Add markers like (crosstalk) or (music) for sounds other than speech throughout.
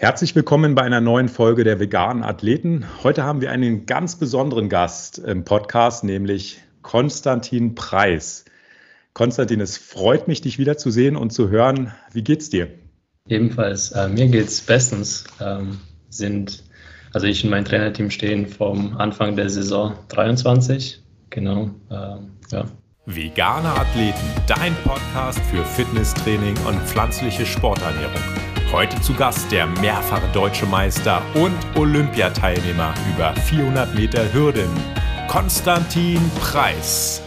Herzlich willkommen bei einer neuen Folge der veganen Athleten. Heute haben wir einen ganz besonderen Gast im Podcast, nämlich Konstantin Preis. Konstantin, es freut mich, dich wiederzusehen und zu hören. Wie geht's dir? Ebenfalls. Äh, mir geht's bestens. Ähm, sind, also ich und mein Trainerteam stehen vom Anfang der Saison 23. Genau. Ähm, ja. Vegane Athleten, dein Podcast für Fitnesstraining und pflanzliche Sporternährung. Heute zu Gast der mehrfache deutsche Meister und Olympiateilnehmer über 400 Meter Hürden, Konstantin Preis.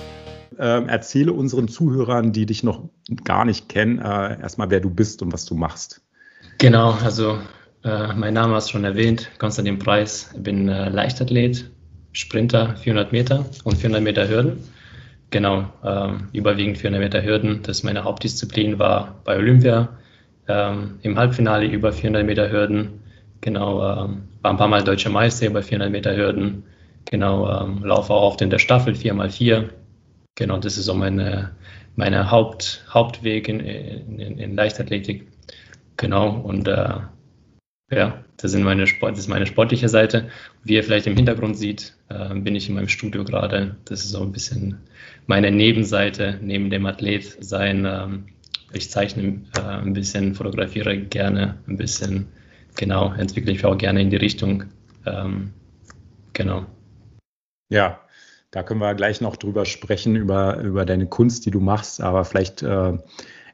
Ähm, erzähle unseren Zuhörern, die dich noch gar nicht kennen, äh, erstmal, wer du bist und was du machst. Genau, also äh, mein Name hast du schon erwähnt, Konstantin Preis. Ich bin äh, Leichtathlet, Sprinter 400 Meter und 400 Meter Hürden. Genau, ähm, überwiegend 400 Meter Hürden. Das ist meine Hauptdisziplin, war bei Olympia ähm, im Halbfinale über 400 Meter Hürden. Genau, ähm, war ein paar Mal deutscher Meister über 400 Meter Hürden. Genau, ähm, laufe auch oft in der Staffel 4x4. Genau, das ist so meine, meine Haupt, Hauptweg in, in, in Leichtathletik. Genau, und äh, ja, das, sind meine Sport, das ist meine sportliche Seite. Wie ihr vielleicht im Hintergrund seht, äh, bin ich in meinem Studio gerade. Das ist so ein bisschen meine Nebenseite neben dem Athlet sein. Ähm, ich zeichne äh, ein bisschen, fotografiere gerne ein bisschen. Genau, entwickle ich auch gerne in die Richtung. Ähm, genau. Ja, da können wir gleich noch drüber sprechen, über, über deine Kunst, die du machst. Aber vielleicht äh,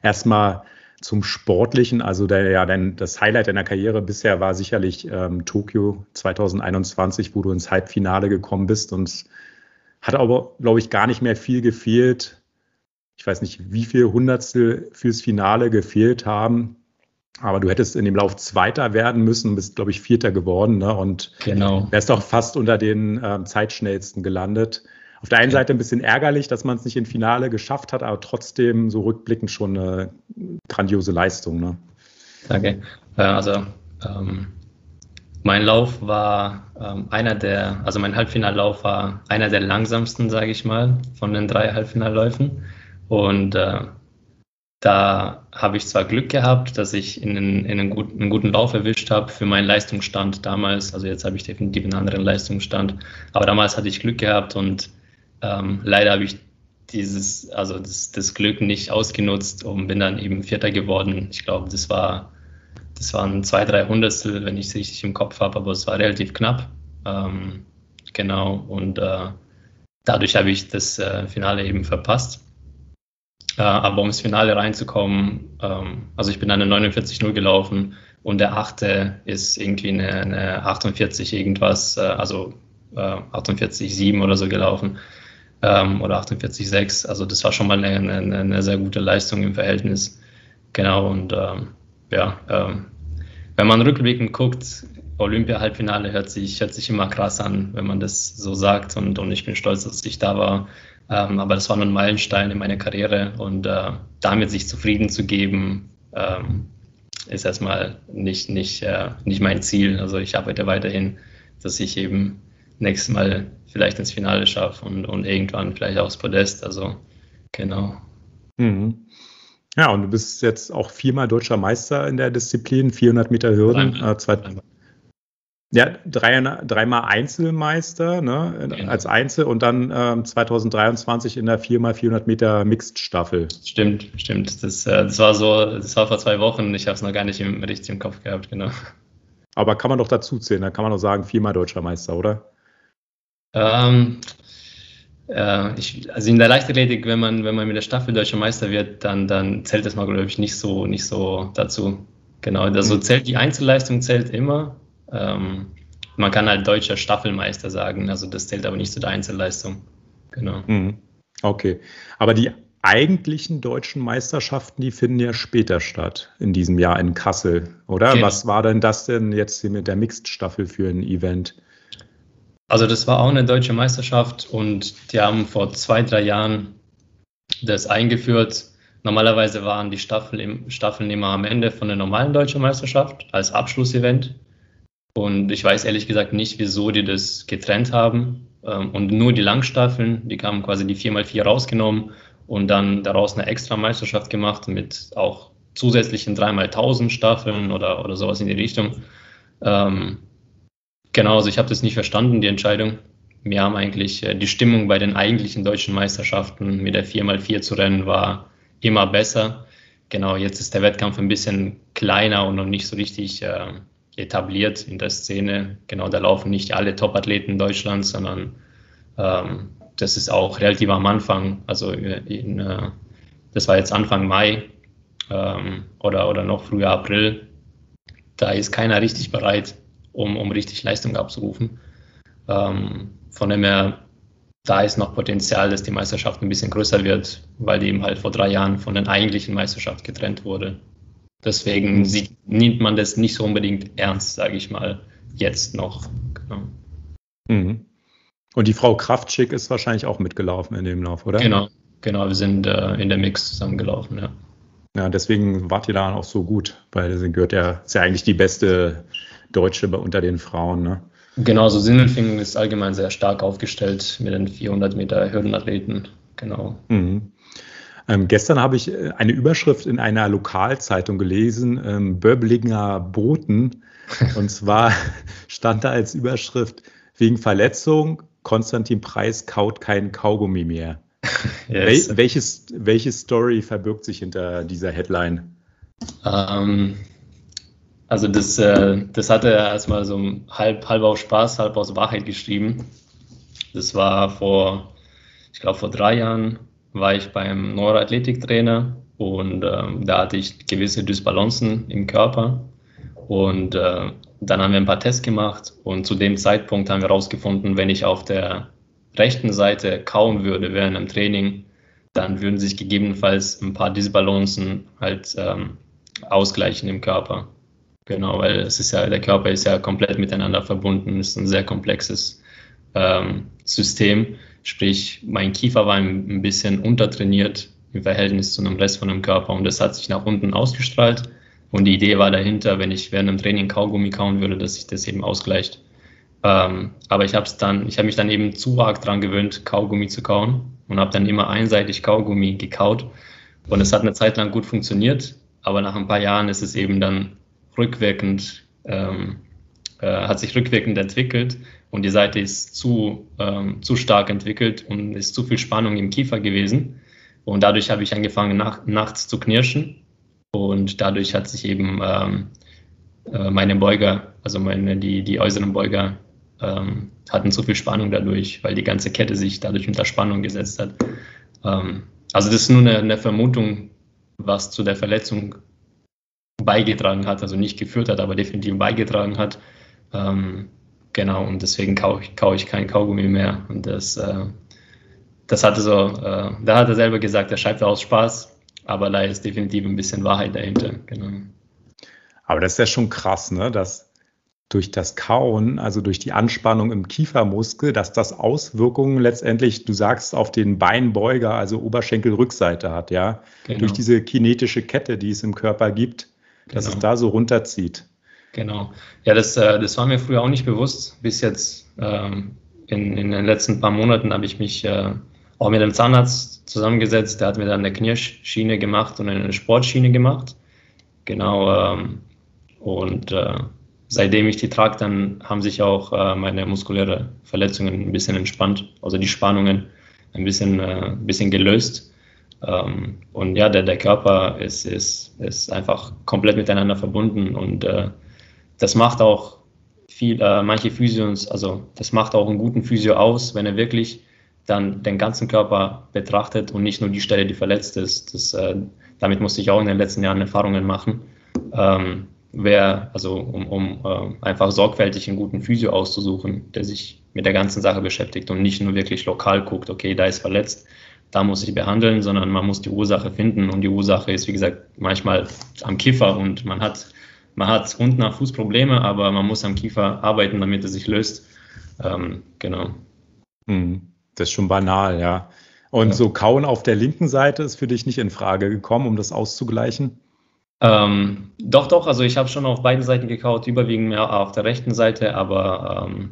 erstmal zum Sportlichen. Also der, ja, dein, das Highlight deiner Karriere bisher war sicherlich ähm, Tokio 2021, wo du ins Halbfinale gekommen bist. Und hat aber, glaube ich, gar nicht mehr viel gefehlt, ich weiß nicht, wie viel Hundertstel fürs Finale gefehlt haben. Aber du hättest in dem Lauf Zweiter werden müssen, bist, glaube ich, Vierter geworden ne? und genau. wärst auch fast unter den ähm, Zeitschnellsten gelandet. Auf der einen Seite ein bisschen ärgerlich, dass man es nicht im Finale geschafft hat, aber trotzdem so rückblickend schon eine grandiose Leistung. Ne? Danke. Also ähm, mein Lauf war ähm, einer der, also mein Halbfinallauf war einer der langsamsten, sage ich mal, von den drei Halbfinalläufen. Und äh, da habe ich zwar Glück gehabt, dass ich in, einen, in einen, guten, einen guten Lauf erwischt habe für meinen Leistungsstand damals. Also jetzt habe ich definitiv einen anderen Leistungsstand. Aber damals hatte ich Glück gehabt und ähm, leider habe ich dieses, also das, das, Glück nicht ausgenutzt und bin dann eben Vierter geworden. Ich glaube, das war, das waren zwei, drei Hundertstel, wenn ich es richtig im Kopf habe, aber es war relativ knapp. Ähm, genau. Und äh, dadurch habe ich das äh, Finale eben verpasst. Äh, aber um ins Finale reinzukommen, ähm, also ich bin eine 49-0 gelaufen und der achte ist irgendwie eine, eine 48 irgendwas, äh, also äh, 48,7 oder so gelaufen ähm, oder 48,6. Also das war schon mal eine, eine, eine, sehr gute Leistung im Verhältnis. Genau, und ähm, ja, wenn man rückblickend guckt, Olympia-Halbfinale hört sich, hört sich immer krass an, wenn man das so sagt. Und, und ich bin stolz, dass ich da war. Ähm, aber das war nur ein Meilenstein in meiner Karriere und äh, damit sich zufrieden zu geben, ähm, ist erstmal nicht, nicht, äh, nicht mein Ziel. Also ich arbeite weiterhin, dass ich eben nächstes Mal vielleicht ins Finale schaffe und, und irgendwann vielleicht aufs Podest. Also genau. Mhm. Ja, und du bist jetzt auch viermal deutscher Meister in der Disziplin, 400 Meter Hürden. Äh, zwei, ja, drei, dreimal Einzelmeister ne, genau. als Einzel und dann ähm, 2023 in der 4x400 Meter Mixed-Staffel. Stimmt, stimmt. Das, äh, das war so, das war vor zwei Wochen. Ich habe es noch gar nicht im, richtig im Kopf gehabt, genau. Aber kann man doch dazu zählen, da kann man doch sagen, viermal deutscher Meister, oder? Ähm, äh, ich, also in der Leichtathletik, wenn man, wenn man mit der Staffel deutscher Meister wird, dann, dann zählt das mal, glaube ich, nicht so, nicht so dazu. Genau, also mhm. zählt die Einzelleistung zählt immer, ähm, man kann halt deutscher Staffelmeister sagen, also das zählt aber nicht zu der Einzelleistung. Genau. Mhm. Okay, aber die eigentlichen deutschen Meisterschaften, die finden ja später statt, in diesem Jahr in Kassel, oder? Genau. Was war denn das denn jetzt hier mit der Mixed-Staffel für ein Event? Also das war auch eine deutsche Meisterschaft und die haben vor zwei, drei Jahren das eingeführt. Normalerweise waren die Staffel, Staffeln immer am Ende von der normalen deutschen Meisterschaft als Abschlussevent. Und ich weiß ehrlich gesagt nicht, wieso die das getrennt haben. Ähm, und nur die Langstaffeln, die haben quasi die 4x4 rausgenommen und dann daraus eine extra Meisterschaft gemacht mit auch zusätzlichen 3x1000 Staffeln oder, oder sowas in die Richtung. Ähm, genau, also ich habe das nicht verstanden, die Entscheidung. Wir haben eigentlich äh, die Stimmung bei den eigentlichen deutschen Meisterschaften mit der 4x4 zu rennen war immer besser. Genau, jetzt ist der Wettkampf ein bisschen kleiner und noch nicht so richtig äh, etabliert in der Szene. Genau, da laufen nicht alle Top-Athleten Deutschlands, sondern ähm, das ist auch relativ am Anfang. Also in, äh, das war jetzt Anfang Mai ähm, oder, oder noch früher April. Da ist keiner richtig bereit, um, um richtig Leistung abzurufen. Ähm, von dem her, da ist noch Potenzial, dass die Meisterschaft ein bisschen größer wird, weil die eben halt vor drei Jahren von der eigentlichen Meisterschaft getrennt wurde. Deswegen sieht, nimmt man das nicht so unbedingt ernst, sage ich mal, jetzt noch. Genau. Mhm. Und die Frau Kraftschick ist wahrscheinlich auch mitgelaufen in dem Lauf, oder? Genau, genau, wir sind äh, in der Mix zusammengelaufen, ja. Ja, deswegen wart ihr da auch so gut, weil sie gehört ja, ist ja eigentlich die beste Deutsche unter den Frauen, ne? Genau, so Sindelfingen ist allgemein sehr stark aufgestellt mit den 400 Meter Hürdenathleten, genau. Mhm. Ähm, gestern habe ich äh, eine Überschrift in einer Lokalzeitung gelesen, ähm, Böblinger Boten. Und (laughs) zwar stand da als Überschrift, wegen Verletzung, Konstantin Preis kaut kein Kaugummi mehr. (laughs) Yes. Wel welches, welche Story verbirgt sich hinter dieser Headline? Ähm, also das, äh, das hat er erstmal so halb, halb aus Spaß, halb aus Wahrheit geschrieben. Das war vor, ich glaube vor drei Jahren war ich beim Neuroathletiktrainer und ähm, da hatte ich gewisse Dysbalancen im Körper. Und äh, dann haben wir ein paar Tests gemacht und zu dem Zeitpunkt haben wir herausgefunden, wenn ich auf der rechten Seite kauen würde während einem Training, dann würden sich gegebenenfalls ein paar Disbalancen halt ähm, ausgleichen im Körper. Genau, weil es ist ja, der Körper ist ja komplett miteinander verbunden, ist ein sehr komplexes ähm, System. Sprich, mein Kiefer war ein bisschen untertrainiert im Verhältnis zu einem Rest von dem Körper und das hat sich nach unten ausgestrahlt. Und die Idee war dahinter, wenn ich während einem Training Kaugummi kauen würde, dass sich das eben ausgleicht. Ähm, aber ich habe dann, mich dann eben zu arg dran gewöhnt, Kaugummi zu kauen und habe dann immer einseitig Kaugummi gekaut. Und es hat eine Zeit lang gut funktioniert, aber nach ein paar Jahren ist es eben dann rückwirkend, ähm, äh, hat sich rückwirkend entwickelt und die Seite ist zu, ähm, zu stark entwickelt und ist zu viel Spannung im Kiefer gewesen. Und dadurch habe ich angefangen, nach, nachts zu knirschen. Und dadurch hat sich eben ähm, äh, meine Beuger, also meine, die, die äußeren Beuger, ähm, hatten zu viel Spannung dadurch, weil die ganze Kette sich dadurch unter Spannung gesetzt hat. Ähm, also das ist nur eine, eine Vermutung, was zu der Verletzung beigetragen hat, also nicht geführt hat, aber definitiv beigetragen hat. Ähm, Genau, und deswegen kaue ich, kau ich kein Kaugummi mehr. Und das, äh, das hatte so, äh, da hat er selber gesagt, er schreibt aus Spaß, aber da ist definitiv ein bisschen Wahrheit dahinter. Genau. Aber das ist ja schon krass, ne? dass durch das Kauen, also durch die Anspannung im Kiefermuskel, dass das Auswirkungen letztendlich, du sagst, auf den Beinbeuger, also Oberschenkelrückseite hat, ja. Genau. Durch diese kinetische Kette, die es im Körper gibt, dass genau. es da so runterzieht. Genau. Ja, das, äh, das war mir früher auch nicht bewusst. Bis jetzt ähm, in, in den letzten paar Monaten habe ich mich äh, auch mit dem Zahnarzt zusammengesetzt. Der hat mir dann eine Knirschschiene gemacht und eine Sportschiene gemacht. Genau. Ähm, und äh, seitdem ich die trage, dann haben sich auch äh, meine muskuläre Verletzungen ein bisschen entspannt, also die Spannungen ein bisschen, äh, ein bisschen gelöst. Ähm, und ja, der, der Körper ist, ist, ist einfach komplett miteinander verbunden und äh, das macht auch viel, äh, manche Physios, also das macht auch einen guten Physio aus, wenn er wirklich dann den ganzen Körper betrachtet und nicht nur die Stelle, die verletzt ist. Das, äh, damit musste ich auch in den letzten Jahren Erfahrungen machen. Ähm, wer, also um, um äh, einfach sorgfältig einen guten Physio auszusuchen, der sich mit der ganzen Sache beschäftigt und nicht nur wirklich lokal guckt, okay, da ist verletzt, da muss ich behandeln, sondern man muss die Ursache finden und die Ursache ist, wie gesagt, manchmal am Kiffer und man hat man hat unten am Fuß Probleme, aber man muss am Kiefer arbeiten, damit er sich löst. Ähm, genau. Hm, das ist schon banal, ja. Und ja. so Kauen auf der linken Seite ist für dich nicht in Frage gekommen, um das auszugleichen? Ähm, doch, doch. Also ich habe schon auf beiden Seiten gekaut, überwiegend mehr auf der rechten Seite, aber ähm,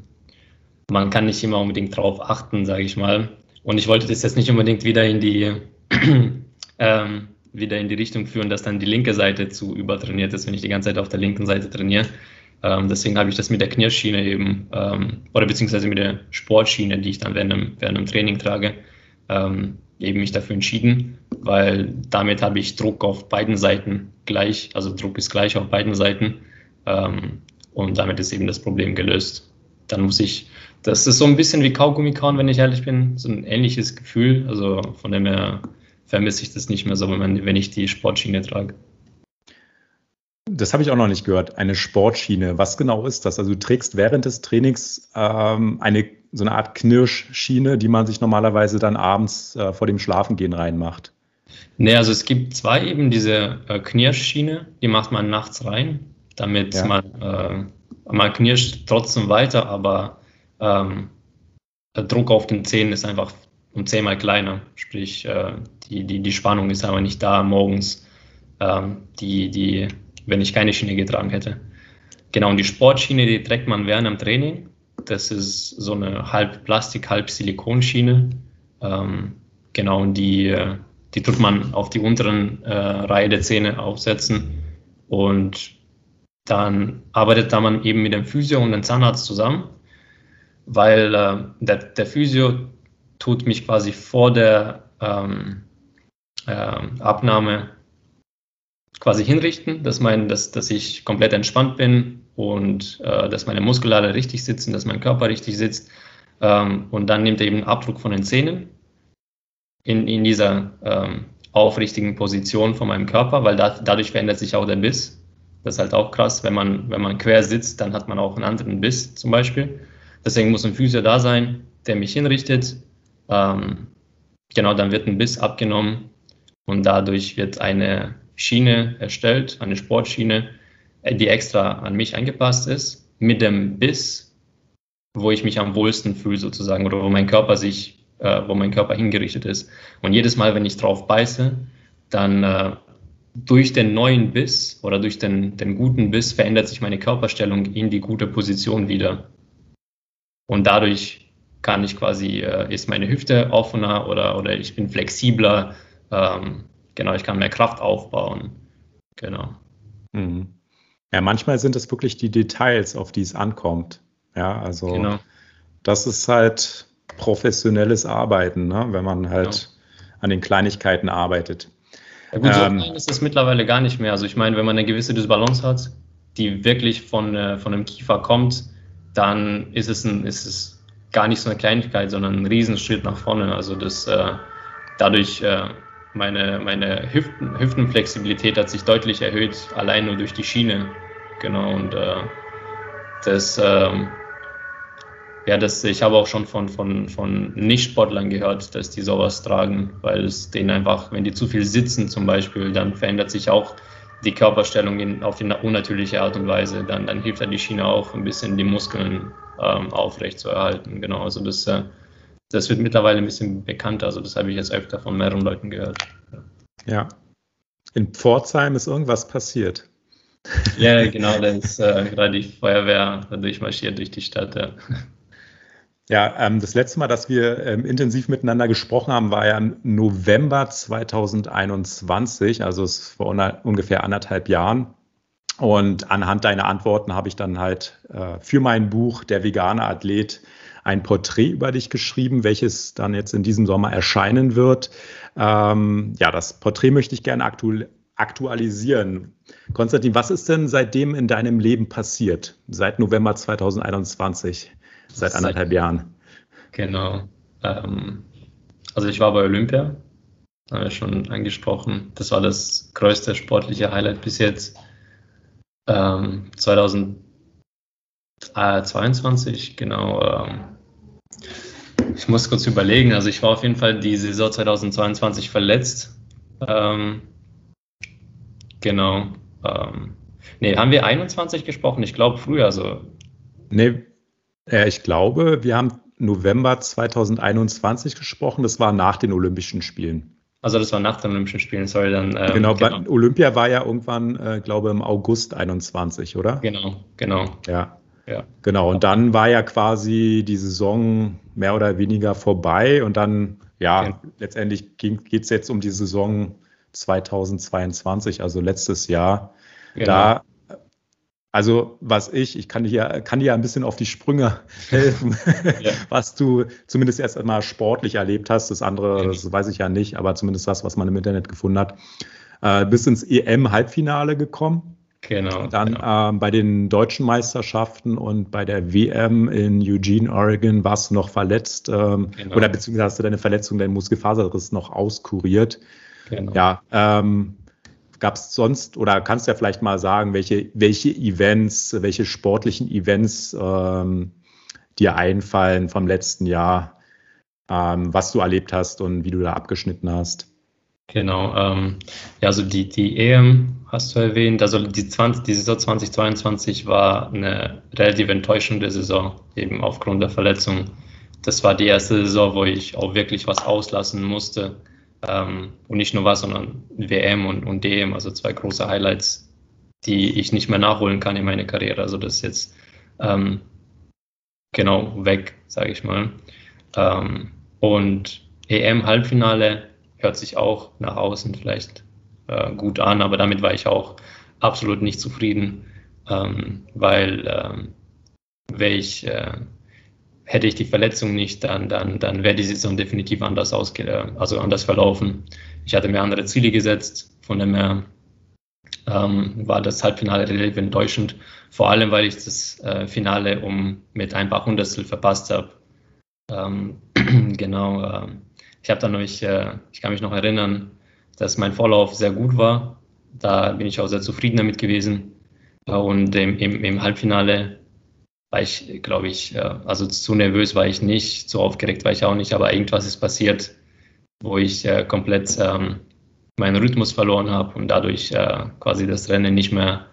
man kann nicht immer unbedingt drauf achten, sage ich mal. Und ich wollte das jetzt nicht unbedingt wieder in die, (clears throat) ähm, wieder in die Richtung führen, dass dann die linke Seite zu übertrainiert ist, wenn ich die ganze Zeit auf der linken Seite trainiere. Ähm, deswegen habe ich das mit der Knirschschiene eben, ähm, oder beziehungsweise mit der Sportschiene, die ich dann während einem, während einem Training trage, ähm, eben mich dafür entschieden, weil damit habe ich Druck auf beiden Seiten gleich, also Druck ist gleich auf beiden Seiten ähm, und damit ist eben das Problem gelöst. Dann muss ich, das ist so ein bisschen wie Kaugummi kauen, wenn ich ehrlich bin, so ein ähnliches Gefühl, also von dem her vermisse ich das nicht mehr so, wenn, man, wenn ich die Sportschiene trage. Das habe ich auch noch nicht gehört. Eine Sportschiene. Was genau ist das? Also du trägst während des Trainings ähm, eine so eine Art Knirschschiene, die man sich normalerweise dann abends äh, vor dem Schlafengehen reinmacht. Nee, also es gibt zwei eben diese äh, Knirschschiene, die macht man nachts rein, damit ja. man, äh, man knirscht trotzdem weiter, aber ähm, der Druck auf den Zähnen ist einfach um zehnmal kleiner. Sprich, äh, die, die, die Spannung ist aber nicht da morgens, ähm, die, die, wenn ich keine Schiene getragen hätte. Genau, und die Sportschiene, die trägt man während dem Training. Das ist so eine halb Plastik, halb Silikonschiene. Ähm, genau, und die, die tut man auf die unteren äh, Reihe der Zähne aufsetzen. Und dann arbeitet da man eben mit dem Physio und dem Zahnarzt zusammen, weil äh, der, der Physio tut mich quasi vor der ähm, äh, Abnahme quasi hinrichten, dass, mein, dass, dass ich komplett entspannt bin und äh, dass meine Muskeln richtig sitzen, dass mein Körper richtig sitzt. Ähm, und dann nimmt er eben einen Abdruck von den Zähnen in, in dieser ähm, aufrichtigen Position von meinem Körper, weil da, dadurch verändert sich auch der Biss. Das ist halt auch krass, wenn man, wenn man quer sitzt, dann hat man auch einen anderen Biss zum Beispiel. Deswegen muss ein Physio da sein, der mich hinrichtet. Ähm, genau, dann wird ein Biss abgenommen und dadurch wird eine Schiene erstellt, eine Sportschiene, äh, die extra an mich angepasst ist, mit dem Biss, wo ich mich am wohlsten fühle sozusagen oder wo mein Körper sich, äh, wo mein Körper hingerichtet ist. Und jedes Mal, wenn ich drauf beiße, dann äh, durch den neuen Biss oder durch den, den guten Biss verändert sich meine Körperstellung in die gute Position wieder. Und dadurch kann ich quasi, äh, ist meine Hüfte offener oder, oder ich bin flexibler. Ähm, genau, ich kann mehr Kraft aufbauen. Genau. Mhm. Ja, manchmal sind es wirklich die Details, auf die es ankommt. Ja, also genau. das ist halt professionelles Arbeiten, ne? wenn man halt genau. an den Kleinigkeiten arbeitet. Ja, gut, so ähm, klein ist es mittlerweile gar nicht mehr. Also ich meine, wenn man eine gewisse Dysbalance hat, die wirklich von, äh, von einem Kiefer kommt, dann ist es, ein, ist es gar nicht so eine Kleinigkeit, sondern ein Riesenschritt nach vorne. Also das äh, dadurch äh, meine, meine Hüften, Hüftenflexibilität hat sich deutlich erhöht, allein nur durch die Schiene. Genau, und äh, das, ähm, ja, das, ich habe auch schon von, von, von Nicht-Sportlern gehört, dass die sowas tragen, weil es denen einfach, wenn die zu viel sitzen zum Beispiel, dann verändert sich auch die Körperstellung in, auf eine unnatürliche Art und Weise. Dann, dann hilft ja die Schiene auch ein bisschen, die Muskeln ähm, aufrecht zu erhalten. Genau, also das äh, das wird mittlerweile ein bisschen bekannter. Also das habe ich jetzt öfter von mehreren Leuten gehört. Ja. In Pforzheim ist irgendwas passiert. (laughs) Ja, genau, da ist äh, gerade die Feuerwehr durchmarschiert durch die Stadt. Ja, ja ähm, das letzte Mal, dass wir ähm, intensiv miteinander gesprochen haben, war ja im November 2021, also es vor ungefähr anderthalb Jahren. Und anhand deiner Antworten habe ich dann halt äh, für mein Buch Der vegane Athlet ein Porträt über dich geschrieben, welches dann jetzt in diesem Sommer erscheinen wird. Ähm, ja, das Porträt möchte ich gerne aktu aktualisieren. Konstantin, was ist denn seitdem in deinem Leben passiert? Seit November 2021, seit anderthalb Jahren? Genau. Ähm, also ich war bei Olympia, haben wir schon angesprochen. Das war das größte sportliche Highlight bis jetzt. Ähm, 2022, genau. Ähm, ich muss kurz überlegen. Also ich war auf jeden Fall die Saison 2022 verletzt. Ähm, genau. Ähm, nee, haben wir 21 gesprochen? Ich glaube früher so. Nee, äh, ich glaube, wir haben November 2021 gesprochen. Das war nach den Olympischen Spielen. Also das war nach den Olympischen Spielen, sorry, dann. Ähm, genau, genau. Olympia war ja irgendwann, äh, glaube im August 21, oder? Genau, genau. Ja. Ja. Genau, und dann war ja quasi die Saison mehr oder weniger vorbei und dann, ja, okay. letztendlich geht es jetzt um die Saison 2022, also letztes Jahr. Genau. Da also was ich, ich kann dir, kann dir ein bisschen auf die Sprünge (laughs) helfen, ja. was du zumindest erst einmal sportlich erlebt hast. Das andere, das weiß ich ja nicht, aber zumindest das, was man im Internet gefunden hat. Äh, bis ins EM-Halbfinale gekommen. Genau. Dann genau. Ähm, bei den deutschen Meisterschaften und bei der WM in Eugene, Oregon warst du noch verletzt ähm, genau. oder beziehungsweise hast du deine Verletzung, deinen Muskelfaserriss noch auskuriert. Genau. Ja, ähm, Gab es sonst oder kannst du ja vielleicht mal sagen, welche, welche Events, welche sportlichen Events ähm, dir einfallen vom letzten Jahr, ähm, was du erlebt hast und wie du da abgeschnitten hast? Genau, ähm, ja, also die, die EM hast du erwähnt, also die, 20, die Saison 2022 war eine relativ enttäuschende Saison, eben aufgrund der Verletzung. Das war die erste Saison, wo ich auch wirklich was auslassen musste. Ähm, und nicht nur was, sondern WM und, und DM, also zwei große Highlights, die ich nicht mehr nachholen kann in meiner Karriere. Also das ist jetzt ähm, genau weg, sage ich mal. Ähm, und EM-Halbfinale hört sich auch nach außen vielleicht äh, gut an, aber damit war ich auch absolut nicht zufrieden, ähm, weil ähm, wäre ich äh, hätte ich die Verletzung nicht, dann, dann, dann wäre die Saison definitiv anders ausge also anders verlaufen. Ich hatte mir andere Ziele gesetzt, von dem her ähm, war das Halbfinale relativ enttäuschend, vor allem weil ich das äh, Finale um mit ein paar Hundertstel verpasst habe. Ähm, (clears throat) genau, äh, ich habe dann noch, ich, äh, ich kann mich noch erinnern, dass mein Vorlauf sehr gut war. Da bin ich auch sehr zufrieden damit gewesen. Äh, und im, im, im Halbfinale war ich, glaube ich, also zu nervös war ich nicht, zu aufgeregt war ich auch nicht, aber irgendwas ist passiert, wo ich äh, komplett ähm, meinen Rhythmus verloren habe und dadurch äh, quasi das Rennen nicht mehr,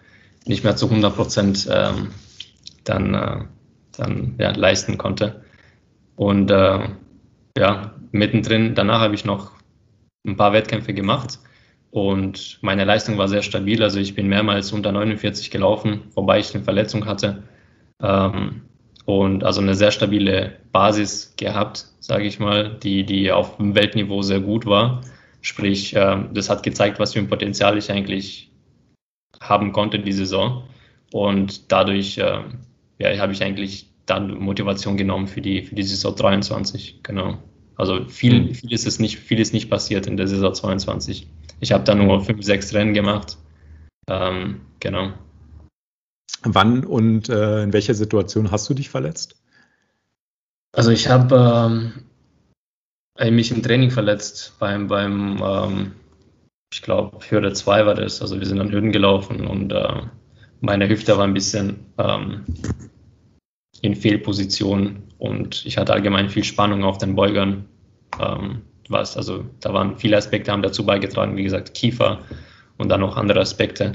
nicht mehr zu 100 Prozent ähm, dann, äh, dann ja, leisten konnte. Und ja, mittendrin, danach habe ich noch ein paar Wettkämpfe gemacht und meine Leistung war sehr stabil. Also ich bin mehrmals unter 49 gelaufen, wobei ich eine Verletzung hatte. Ähm, und also eine sehr stabile Basis gehabt, sage ich mal, die, die auf dem Weltniveau sehr gut war. Sprich, äh, das hat gezeigt, was für ein Potenzial ich eigentlich haben konnte die Saison. Und dadurch äh, ja, habe ich eigentlich dann Motivation genommen für die, für die Saison 23. Genau. Also viel, mhm. viel, ist es nicht, viel ist nicht passiert in der Saison 22. Ich habe da nur fünf, sechs Rennen gemacht. Ähm, genau. Wann und äh, in welcher Situation hast du dich verletzt? Also ich habe ähm, mich im Training verletzt beim, beim ähm, ich glaube, Hürde 2 war das. Also wir sind an Hürden gelaufen und äh, meine Hüfte war ein bisschen ähm, in Fehlposition und ich hatte allgemein viel Spannung auf den Beugern. Ähm, was, also da waren viele Aspekte, haben dazu beigetragen, wie gesagt, Kiefer und dann noch andere Aspekte.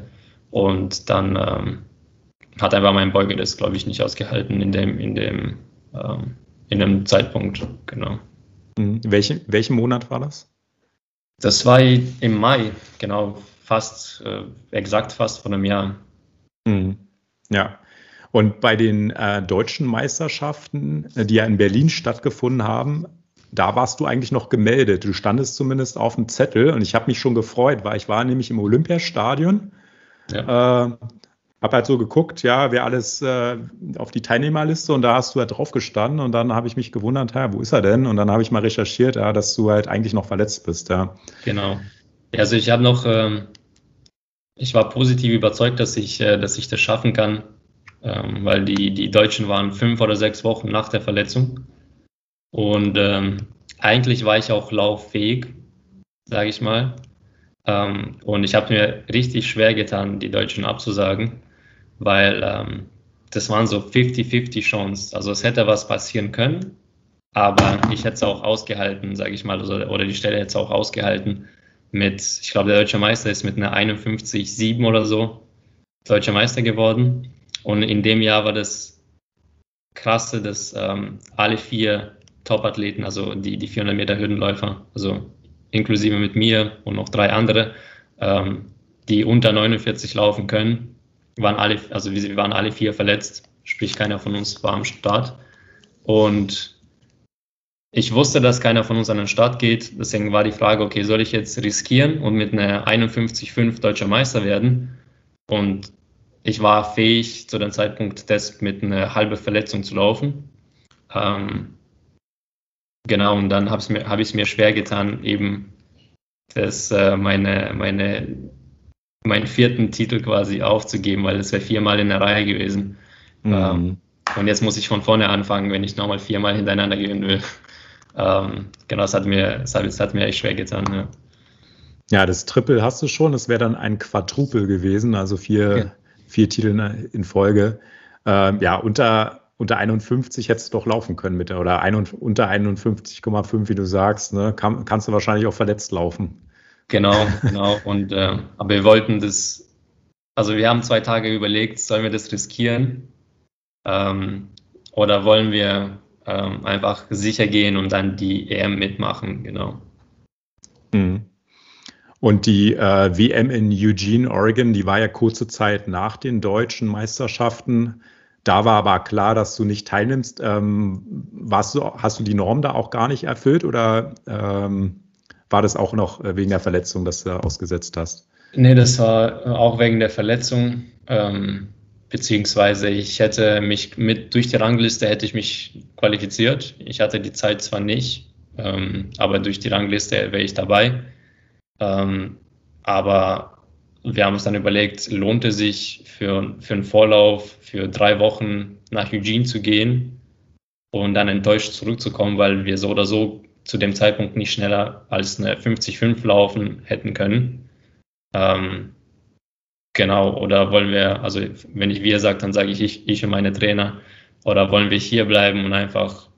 Und dann ähm, hat einfach mein Beuger das, glaube ich, nicht ausgehalten in dem, in dem, ähm, in dem Zeitpunkt, genau. Mhm. Welche, welchen Monat war das? Das war im Mai, genau, fast, äh, exakt fast vor einem Jahr. Mhm. Ja. Und bei den äh, deutschen Meisterschaften, äh, die ja in Berlin stattgefunden haben, da warst du eigentlich noch gemeldet. Du standest zumindest auf dem Zettel und ich habe mich schon gefreut, weil ich war nämlich im Olympiastadion. Ja. Äh, habe halt so geguckt, ja, wer alles äh, auf die Teilnehmerliste und da hast du halt drauf gestanden und dann habe ich mich gewundert, ja, wo ist er denn? Und dann habe ich mal recherchiert, ja, dass du halt eigentlich noch verletzt bist, ja. Genau. Also ich habe noch, ähm, ich war positiv überzeugt, dass ich, äh, dass ich das schaffen kann, ähm, weil die, die Deutschen waren fünf oder sechs Wochen nach der Verletzung und ähm, eigentlich war ich auch lauffähig, sage ich mal. Ähm, und ich habe mir richtig schwer getan, die Deutschen abzusagen weil ähm, das waren so 50-50 Chancen. Also es hätte was passieren können, aber ich hätte es auch ausgehalten, sage ich mal, oder, oder die Stelle hätte es auch ausgehalten mit, ich glaube, der deutsche Meister ist mit einer 51-7 oder so deutscher Meister geworden. Und in dem Jahr war das krasse, dass ähm, alle vier Top-Athleten, also die, die 400 Meter Hürdenläufer, also inklusive mit mir und noch drei andere, ähm, die unter 49 laufen können, waren alle, also wir waren alle vier verletzt, sprich keiner von uns war am Start. Und ich wusste, dass keiner von uns an den Start geht. Deswegen war die Frage, okay, soll ich jetzt riskieren und mit einer 51,5 deutscher Meister werden? Und ich war fähig, zu dem Zeitpunkt das mit einer halben Verletzung zu laufen. Ähm, genau, und dann habe ich es mir schwer getan, eben das, äh, meine, meine, meinen vierten Titel quasi aufzugeben, weil es wäre viermal in der Reihe gewesen. Mhm. Ähm, und jetzt muss ich von vorne anfangen, wenn ich nochmal viermal hintereinander gewinnen will. Ähm, genau, das hat mir, das hat, das hat mir echt schwer getan. Ja. ja das Triple hast du schon, das wäre dann ein Quadruple gewesen, also vier, ja. vier Titel in Folge. Ähm, ja, unter, unter 51 hättest du doch laufen können mit der, oder ein, unter 51,5, wie du sagst, ne, kann, kannst du wahrscheinlich auch verletzt laufen. Genau, genau. Und äh, aber wir wollten das, also wir haben zwei Tage überlegt, sollen wir das riskieren? Ähm, oder wollen wir ähm, einfach sicher gehen und dann die EM mitmachen, genau. Mhm. Und die äh, WM in Eugene, Oregon, die war ja kurze Zeit nach den deutschen Meisterschaften. Da war aber klar, dass du nicht teilnimmst. Ähm, warst du, hast du die Norm da auch gar nicht erfüllt oder ähm, war das auch noch äh, wegen der Verletzung, dass du ausgesetzt hast? Nee, das war auch wegen der Verletzung. Ähm, beziehungsweise ich hätte mich mit durch die Rangliste hätte ich mich qualifiziert. Ich hatte die Zeit zwar nicht, ähm, aber durch die Rangliste wäre ich dabei. Ähm, aber wir haben uns dann überlegt, lohnt es sich für, für einen Vorlauf für drei Wochen nach Eugene zu gehen und dann enttäuscht zurückzukommen, weil wir so oder so zu dem Zeitpunkt nicht schneller als eine 50-5 laufen hätten können. Ähm, Genau, oder wollen wir, also wenn ich wir sage, dann sage ich, ich ich und meine Trainer, oder wollen wir hier bleiben und einfach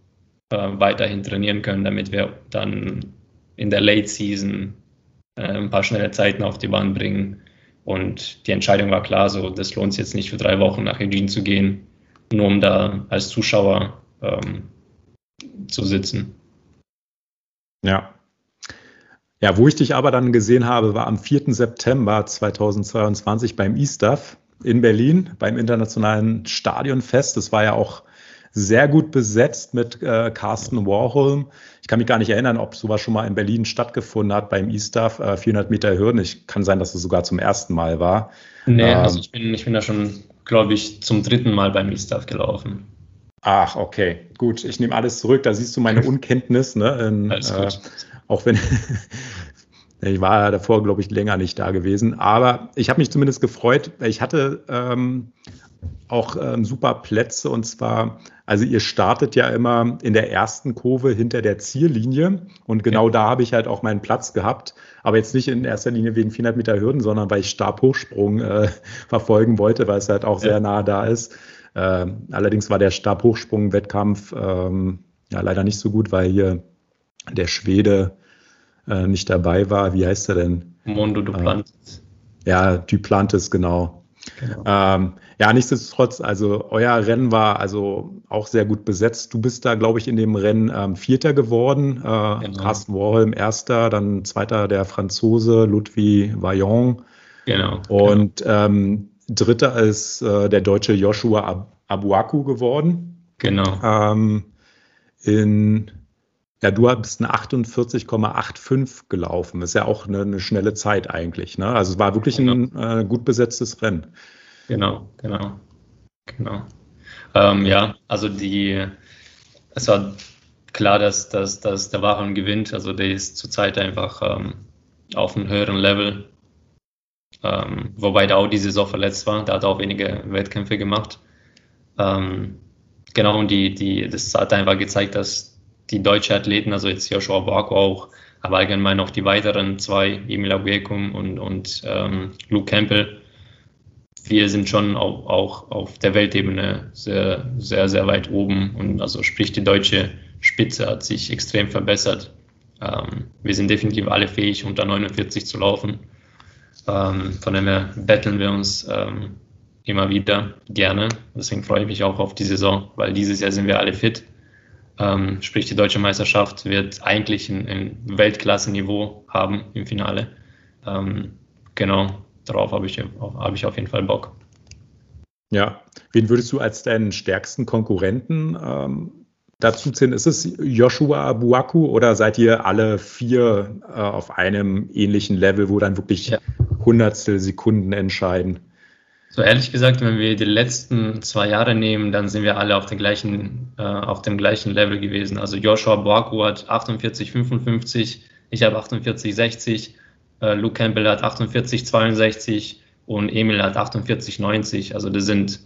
äh, weiterhin trainieren können, damit wir dann in der Late Season äh, ein paar schnelle Zeiten auf die Bahn bringen. Und die Entscheidung war klar, so das lohnt sich jetzt nicht für drei Wochen nach Eugene zu gehen, nur um da als Zuschauer ähm, zu sitzen. Ja, ja, wo ich dich aber dann gesehen habe, war am 4. September 2022 beim ISTAF in Berlin, beim Internationalen Stadionfest. Das war ja auch sehr gut besetzt mit äh, Carsten Warholm. Ich kann mich gar nicht erinnern, ob sowas schon mal in Berlin stattgefunden hat beim ISTAF, äh, 400 Meter Hürden. Ich kann sein, dass es sogar zum ersten Mal war. Nee, ähm, also ich bin, ich bin da schon, glaube ich, zum dritten Mal beim ISTAF gelaufen. Ach, okay, gut. Ich nehme alles zurück. Da siehst du meine (laughs) Unkenntnis. Ne, in, alles gut. Äh, auch wenn (laughs) ich war ja davor, glaube ich, länger nicht da gewesen. Aber ich habe mich zumindest gefreut. Ich hatte ähm, auch ähm, super Plätze und zwar, also ihr startet ja immer in der ersten Kurve hinter der Ziellinie und genau ja. da habe ich halt auch meinen Platz gehabt, aber jetzt nicht in erster Linie wegen 400 Meter Hürden, sondern weil ich Stabhochsprung äh, (laughs) verfolgen wollte, weil es halt auch ja. sehr nah da ist. Äh, allerdings war der Stabhochsprung-Wettkampf ähm, ja leider nicht so gut, weil hier der Schwede äh, nicht dabei war. Wie heißt er denn? Mondo Duplantis. Äh, ja, Duplantis, genau. genau. Ähm, ja, nichtsdestotrotz, also euer Rennen war also auch sehr gut besetzt. Du bist da, glaube ich, in dem Rennen ähm, Vierter geworden. Äh, genau. Carsten Warholm Erster, dann Zweiter der Franzose Ludwig Vaillant. Genau. Und genau. Ähm, Dritter ist äh, der deutsche Joshua Ab Abuaku geworden. Genau. Ähm, in ja, du bist eine 48,85 gelaufen. Ist ja auch eine, eine, schnelle Zeit eigentlich. Ne? Also es war wirklich genau. ein äh, gut besetztes Rennen. Genau, genau, genau. Ähm, ja, also die, es war klar, dass, dass, dass der Waren gewinnt. Also der ist zurzeit einfach ähm, auf einem höheren Level. Ähm, wobei der auch die Saison verletzt war. Der hat auch wenige Wettkämpfe gemacht. Ähm, genau, und die, die, das hat einfach gezeigt, dass die deutschen Athleten, also jetzt Joshua Barco auch, aber allgemein auch die weiteren zwei, Emil Aguekum und, und ähm, Luke Campbell, wir sind schon auch, auch auf der Weltebene sehr, sehr, sehr weit oben. Und also sprich, die deutsche Spitze hat sich extrem verbessert. Ähm, wir sind definitiv alle fähig, unter 49 zu laufen. Ähm, von dem her betteln wir uns ähm, immer wieder gerne. Deswegen freue ich mich auch auf die Saison, weil dieses Jahr sind wir alle fit. Ähm, sprich, die deutsche Meisterschaft wird eigentlich ein, ein Weltklasse-Niveau haben im Finale. Ähm, genau, darauf habe ich, hab ich auf jeden Fall Bock. Ja, wen würdest du als deinen stärksten Konkurrenten ähm, dazu zählen? Ist es Joshua Buaku oder seid ihr alle vier äh, auf einem ähnlichen Level, wo dann wirklich ja. Hundertstel Sekunden entscheiden? So ehrlich gesagt, wenn wir die letzten zwei Jahre nehmen, dann sind wir alle auf, den gleichen, äh, auf dem gleichen Level gewesen. Also Joshua Boaku hat 48, 55, ich habe 48, 60, äh, Luke Campbell hat 48, 62 und Emil hat 48, 90. Also das sind,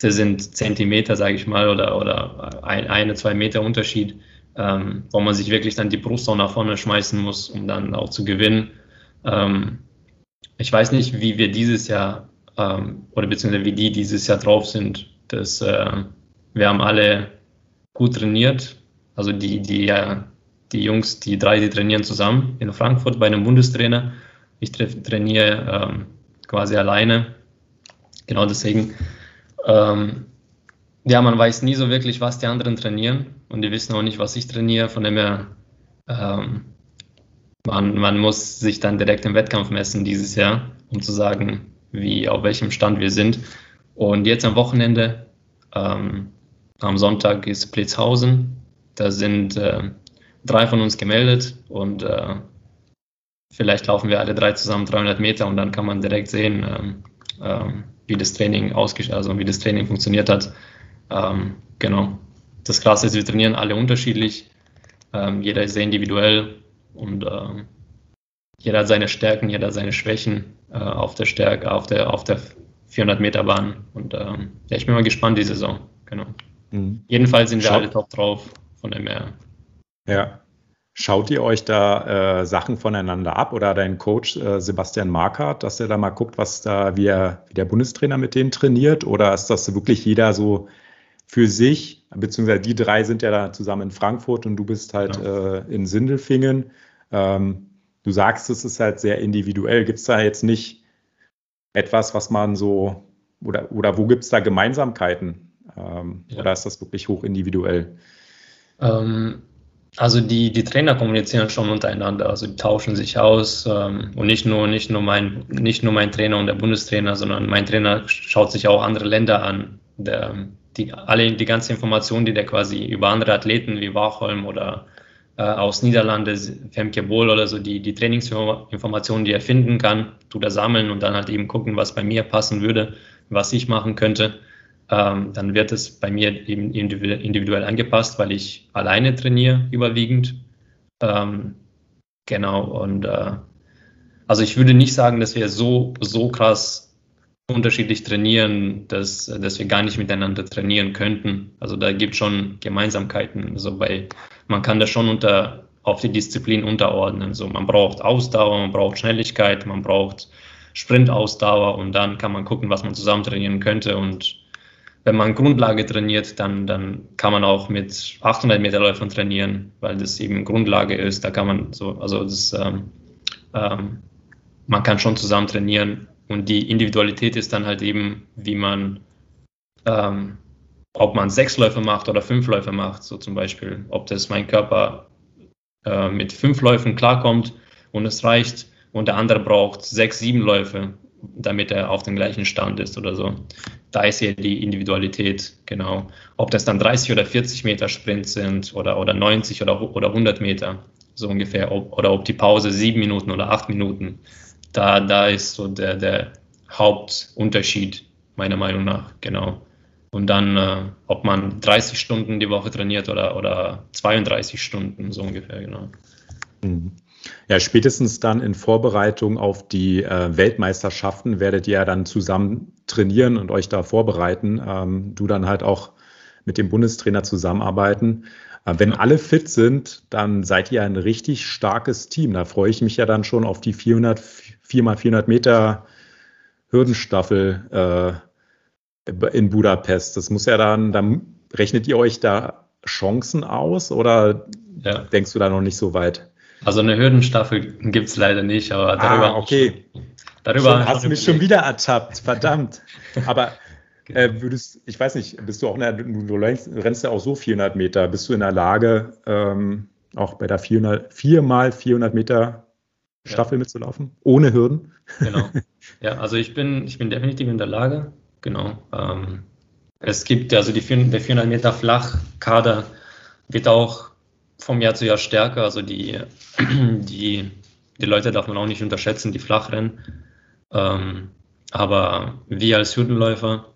das sind Zentimeter, sage ich mal, oder, oder ein, eine, zwei Meter Unterschied, ähm, wo man sich wirklich dann die Brust auch nach vorne schmeißen muss, um dann auch zu gewinnen. Ähm, ich weiß nicht, wie wir dieses Jahr ähm, oder beziehungsweise wie die dieses Jahr drauf sind. Das, äh, wir haben alle gut trainiert. Also die, die, ja, die Jungs, die drei, die trainieren zusammen in Frankfurt bei einem Bundestrainer. Ich trainiere ähm, quasi alleine. Genau deswegen. Ähm, ja, man weiß nie so wirklich, was die anderen trainieren und die wissen auch nicht, was ich trainiere. Von dem her, ähm, man, man muss sich dann direkt im Wettkampf messen dieses Jahr, um zu sagen, wie auf welchem Stand wir sind. Und jetzt am Wochenende, ähm, am Sonntag ist Blitzhausen. Da sind äh, drei von uns gemeldet und äh, vielleicht laufen wir alle drei zusammen 300 Meter und dann kann man direkt sehen, ähm, ähm, wie das Training also wie das Training funktioniert hat. Ähm, genau. Das Krasse ist, wir trainieren alle unterschiedlich. Ähm, jeder ist sehr individuell und äh, jeder hat seine Stärken, jeder hat seine Schwächen äh, auf der Stärke, auf der, auf der 400 Meter Bahn. Und ähm, ja, ich bin mal gespannt die Saison. Genau. Mhm. Jedenfalls sind wir Schaut, alle top drauf von dem her. Ja. Schaut ihr euch da äh, Sachen voneinander ab oder dein Coach äh, Sebastian Markert, dass er da mal guckt, was da, wie, er, wie der Bundestrainer mit denen trainiert? Oder ist das wirklich jeder so für sich, beziehungsweise die drei sind ja da zusammen in Frankfurt und du bist halt ja. äh, in Sindelfingen. Ähm, du sagst, es ist halt sehr individuell. Gibt es da jetzt nicht etwas, was man so, oder, oder wo gibt es da Gemeinsamkeiten? Ähm, ja. Oder ist das wirklich hoch individuell? Ähm, also die, die Trainer kommunizieren schon untereinander, also die tauschen sich aus ähm, und nicht nur, nicht, nur mein, nicht nur mein Trainer und der Bundestrainer, sondern mein Trainer schaut sich auch andere Länder an. Der, die, alle die ganze Information, die der quasi über andere Athleten wie Wachholm oder äh, aus Niederlande, Femke Bohl oder so, die, die Trainingsinformationen, die er finden kann, tut er sammeln und dann halt eben gucken, was bei mir passen würde, was ich machen könnte. Ähm, dann wird es bei mir eben individuell angepasst, weil ich alleine trainiere, überwiegend. Ähm, genau, und äh, also ich würde nicht sagen, dass wir so, so krass unterschiedlich trainieren, dass, dass wir gar nicht miteinander trainieren könnten. Also da gibt es schon Gemeinsamkeiten. Also bei, man kann das schon unter, auf die Disziplin unterordnen. Also man braucht Ausdauer, man braucht Schnelligkeit, man braucht Sprintausdauer und dann kann man gucken, was man zusammen trainieren könnte. Und wenn man Grundlage trainiert, dann, dann kann man auch mit 800 Meter Läufern trainieren, weil das eben Grundlage ist. Da kann man so, also das, ähm, ähm, man kann schon zusammen trainieren und die Individualität ist dann halt eben, wie man, ähm, ob man sechs Läufe macht oder fünf Läufe macht, so zum Beispiel, ob das mein Körper äh, mit fünf Läufen klarkommt und es reicht und der andere braucht sechs, sieben Läufe, damit er auf dem gleichen Stand ist oder so. Da ist ja die Individualität, genau. Ob das dann 30 oder 40 Meter Sprint sind oder, oder 90 oder, oder 100 Meter, so ungefähr, ob, oder ob die Pause sieben Minuten oder acht Minuten da, da ist so der, der Hauptunterschied, meiner Meinung nach, genau. Und dann, äh, ob man 30 Stunden die Woche trainiert oder, oder 32 Stunden, so ungefähr, genau. Mhm. Ja, spätestens dann in Vorbereitung auf die äh, Weltmeisterschaften werdet ihr ja dann zusammen trainieren und euch da vorbereiten. Ähm, du dann halt auch mit dem Bundestrainer zusammenarbeiten. Äh, wenn alle fit sind, dann seid ihr ein richtig starkes Team. Da freue ich mich ja dann schon auf die 400, 4x400 Meter Hürdenstaffel äh, in Budapest. Das muss ja dann, dann rechnet ihr euch da Chancen aus oder ja. denkst du da noch nicht so weit? Also eine Hürdenstaffel gibt es leider nicht, aber darüber. Ah, okay. darüber schon, hast du mich schon wieder ertappt, verdammt. (laughs) Aber äh, würdest, ich weiß nicht, bist du auch, der, du rennst ja auch so 400 Meter, bist du in der Lage, ähm, auch bei der 400, 4 mal 400 Meter Staffel ja. mitzulaufen, ohne Hürden. Genau. (laughs) Ja, also ich bin, ich bin definitiv in der Lage. Genau. Ähm, es gibt also die, der 400 Meter Flachkader wird auch vom Jahr zu Jahr stärker. Also die, (clears throat) die, die Leute darf man auch nicht unterschätzen, die Flachrennen. Ähm, aber wir als Hürdenläufer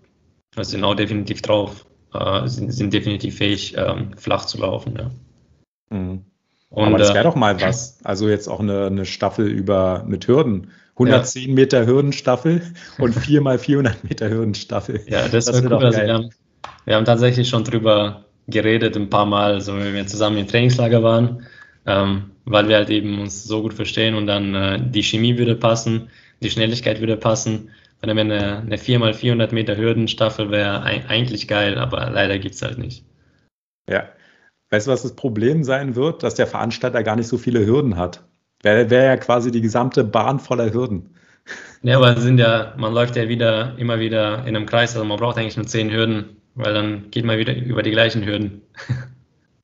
sind auch definitiv drauf, äh, sind, sind definitiv fähig, ähm, flach zu laufen. Ja. Mhm. Und, aber das wäre äh, doch mal was. Also jetzt auch eine, eine Staffel über mit Hürden. 110 ja. Meter Hürdenstaffel und 4 mal 400 Meter Hürdenstaffel. Ja, das, das wäre cool. Also wir, haben, wir haben tatsächlich schon drüber geredet ein paar Mal, so wenn wir zusammen im Trainingslager waren, ähm, weil wir halt eben uns so gut verstehen und dann äh, die Chemie würde passen, die Schnelligkeit würde passen. Wenn eine, eine 4x400 Meter Hürdenstaffel wäre eigentlich geil, aber leider gibt es halt nicht. Ja. Weißt du, was das Problem sein wird? Dass der Veranstalter gar nicht so viele Hürden hat. Wäre wär ja quasi die gesamte Bahn voller Hürden. Ja, aber sind ja, man läuft ja wieder, immer wieder in einem Kreis, also man braucht eigentlich nur zehn Hürden, weil dann geht man wieder über die gleichen Hürden. (laughs)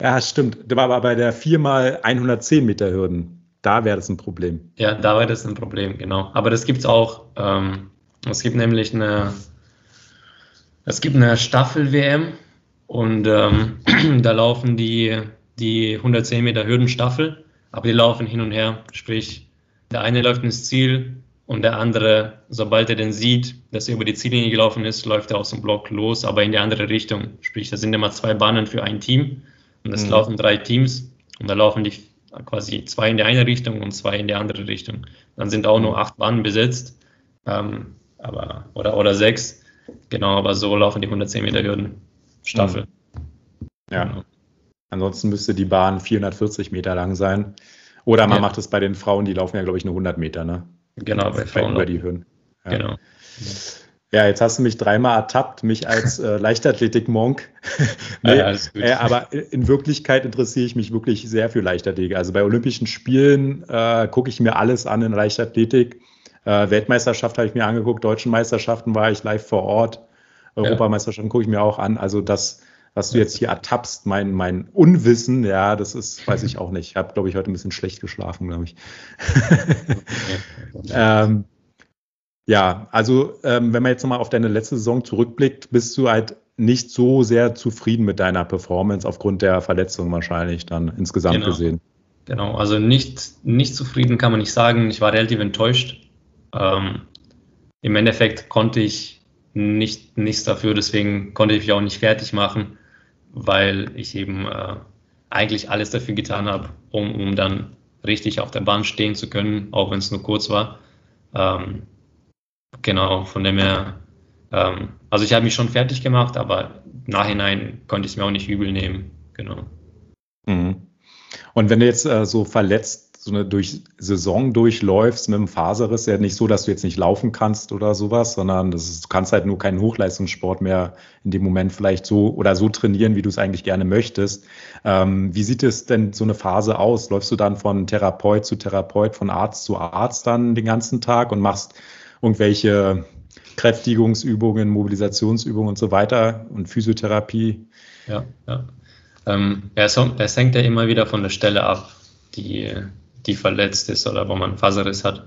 Ja, stimmt. Aber bei der 4x 110 Meter Hürden. Da wäre das ein Problem. Ja, da wäre das ein Problem, genau. Aber das gibt es auch. Ähm, es gibt nämlich eine, es gibt eine Staffel-WM und ähm, (clears throat) da laufen die, die 110 Meter Hürdenstaffel, aber die laufen hin und her. Sprich, der eine läuft ins Ziel und der andere, sobald er den sieht, dass er über die Ziellinie gelaufen ist, läuft er aus dem Block los, aber in die andere Richtung. Sprich, da sind immer zwei Bahnen für ein Team und es mhm. laufen drei Teams und da laufen die quasi zwei in die eine Richtung und zwei in die andere Richtung. Dann sind auch nur acht Bahnen besetzt. Ähm, aber, oder, oder sechs. Genau, aber so laufen die 110 Meter Hürden Staffel. Ja. Genau. Ansonsten müsste die Bahn 440 Meter lang sein. Oder man ja. macht es bei den Frauen, die laufen ja, glaube ich, nur 100 Meter, ne? Genau, bei Frauen. Über die Hürden. Ja. Genau. Ja, jetzt hast du mich dreimal ertappt, mich als äh, Leichtathletik-Monk. (laughs) nee, ja, äh, aber in Wirklichkeit interessiere ich mich wirklich sehr für Leichtathletik. Also bei Olympischen Spielen äh, gucke ich mir alles an in Leichtathletik. Äh, Weltmeisterschaft habe ich mir angeguckt, deutschen Meisterschaften war ich live vor Ort. Europameisterschaften gucke ich mir auch an. Also das, was du jetzt hier ertappst, mein, mein Unwissen, ja, das ist, weiß ich auch nicht. Ich habe, glaube ich, heute ein bisschen schlecht geschlafen, glaube ich. (laughs) ähm, ja, also ähm, wenn man jetzt nochmal auf deine letzte Saison zurückblickt, bist du halt nicht so sehr zufrieden mit deiner Performance aufgrund der Verletzung wahrscheinlich dann insgesamt genau. gesehen. Genau, also nicht, nicht zufrieden kann man nicht sagen. Ich war relativ enttäuscht. Ähm, Im Endeffekt konnte ich nicht, nichts dafür, deswegen konnte ich mich auch nicht fertig machen, weil ich eben äh, eigentlich alles dafür getan habe, um, um dann richtig auf der Bahn stehen zu können, auch wenn es nur kurz war. Ähm, genau, von dem her, ähm, also ich habe mich schon fertig gemacht, aber nachhinein konnte ich es mir auch nicht übel nehmen. Genau. Mhm. Und wenn du jetzt äh, so verletzt so eine durch Saison durchläufst mit einem Faserriss, ja nicht so, dass du jetzt nicht laufen kannst oder sowas, sondern das ist, du kannst halt nur keinen Hochleistungssport mehr in dem Moment vielleicht so oder so trainieren, wie du es eigentlich gerne möchtest. Ähm, wie sieht es denn so eine Phase aus? Läufst du dann von Therapeut zu Therapeut, von Arzt zu Arzt dann den ganzen Tag und machst irgendwelche Kräftigungsübungen, Mobilisationsübungen und so weiter und Physiotherapie? Ja, ja. Ähm, es, hängt ja immer wieder von der Stelle ab, die, die verletzt ist oder wo man Faserriss hat.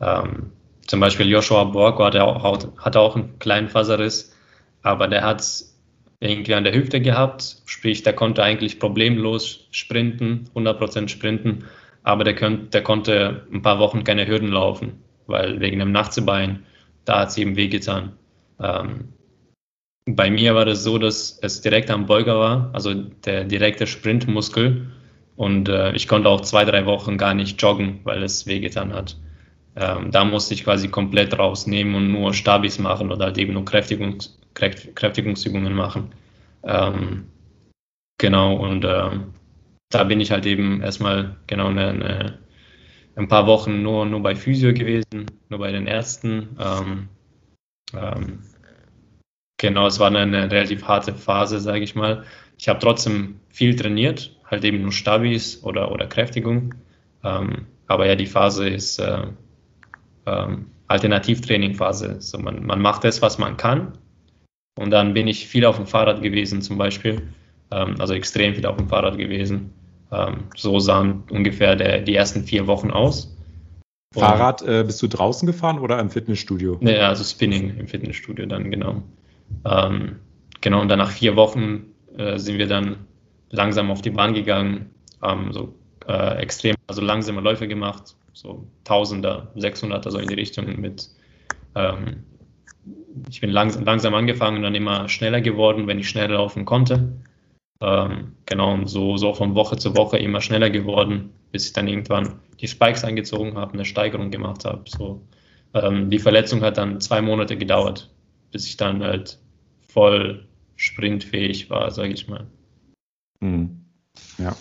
Ähm, zum Beispiel Joshua Borgo hat auch, hat auch einen kleinen Faserriss, aber der hat es irgendwie an der Hüfte gehabt, sprich, der konnte eigentlich problemlos sprinten, 100% sprinten, aber der, könnt, der konnte ein paar Wochen keine Hürden laufen, weil wegen dem Nachziehbein, da hat es ihm wehgetan. Ähm, bei mir war das so, dass es direkt am Beuger war, also der direkte Sprintmuskel und äh, ich konnte auch zwei, drei Wochen gar nicht joggen, weil es wehgetan hat. Ähm, da musste ich quasi komplett rausnehmen und nur Stabis machen oder halt eben nur Kräftigungs Kräftigungsübungen machen. Ähm, genau, und äh, da bin ich halt eben erstmal genau eine, eine, ein paar Wochen nur, nur bei Physio gewesen, nur bei den Ärzten. Ähm, ähm genau, es war eine, eine relativ harte Phase, sage ich mal. Ich habe trotzdem viel trainiert, halt eben nur Stabis oder, oder Kräftigung. Ähm, aber ja, die Phase ist äh, ähm, Alternativtraining-Phase. So man, man macht das, was man kann. Und dann bin ich viel auf dem Fahrrad gewesen zum Beispiel. Ähm, also extrem viel auf dem Fahrrad gewesen. Ähm, so sahen ungefähr der, die ersten vier Wochen aus. Und, Fahrrad, äh, bist du draußen gefahren oder im Fitnessstudio? Ne, also Spinning im Fitnessstudio dann, genau. Ähm, genau, und dann nach vier Wochen äh, sind wir dann langsam auf die Bahn gegangen, ähm, so äh, extrem, also langsame Läufe gemacht, so Tausender, Sechshunderter so in die Richtung mit. Ähm, ich bin langsam, langsam angefangen und dann immer schneller geworden, wenn ich schneller laufen konnte. Ähm, genau, und so, so von Woche zu Woche immer schneller geworden, bis ich dann irgendwann die Spikes eingezogen habe, eine Steigerung gemacht habe. So, ähm, die Verletzung hat dann zwei Monate gedauert, bis ich dann halt voll sprintfähig war, sage ich mal. Mhm. Ja.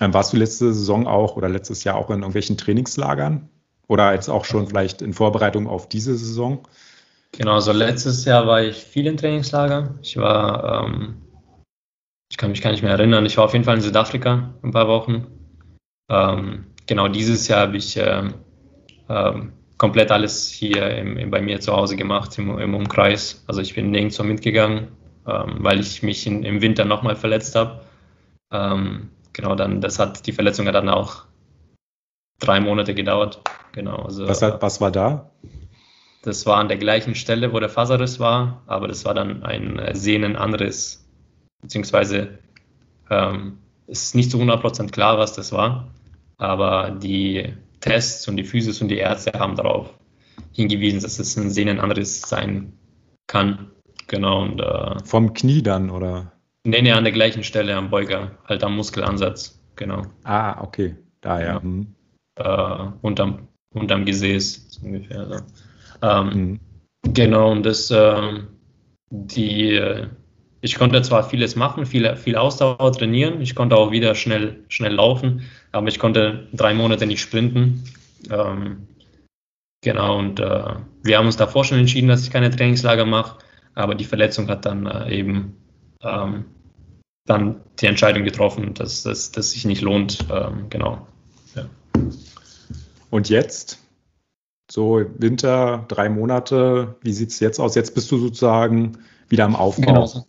Ähm, warst du letzte Saison auch oder letztes Jahr auch in irgendwelchen Trainingslagern? Oder jetzt auch schon vielleicht in Vorbereitung auf diese Saison? Genau, also letztes Jahr war ich viel in Trainingslager. Ich war, ähm, ich kann mich gar nicht mehr erinnern, ich war auf jeden Fall in Südafrika ein paar Wochen. Ähm, genau, dieses Jahr habe ich äh, ähm, komplett alles hier im, im, bei mir zu Hause gemacht, im, im Umkreis. Also ich bin nirgendwo mitgegangen, ähm, weil ich mich in, im Winter nochmal verletzt habe. Ähm, genau, dann, das hat, die Verletzung hat dann auch drei Monate gedauert. Genau. Also, was, was war da? Das war an der gleichen Stelle, wo der Faserriss war, aber das war dann ein äh, Sehnenanriss, beziehungsweise ähm, ist nicht zu 100% klar, was das war, aber die Tests und die Physis und die Ärzte haben darauf hingewiesen, dass es ein Sehnenanriss sein kann. Genau. Und, äh, Vom Knie dann, oder? Nee, nee, an der gleichen Stelle am Beuger, halt am Muskelansatz, genau. Ah, okay, daher. Ja. Mhm. Äh, unterm, unterm Gesäß ungefähr. So. Ähm, mhm. Genau, und das, äh, die, ich konnte zwar vieles machen, viel, viel Ausdauer trainieren, ich konnte auch wieder schnell, schnell laufen, aber ich konnte drei Monate nicht sprinten. Ähm, genau, und äh, wir haben uns davor schon entschieden, dass ich keine Trainingslager mache, aber die Verletzung hat dann äh, eben ähm, dann die Entscheidung getroffen, dass das sich nicht lohnt. Ähm, genau. Ja. Und jetzt? So Winter, drei Monate, wie sieht es jetzt aus? Jetzt bist du sozusagen wieder am Aufbau. Genau.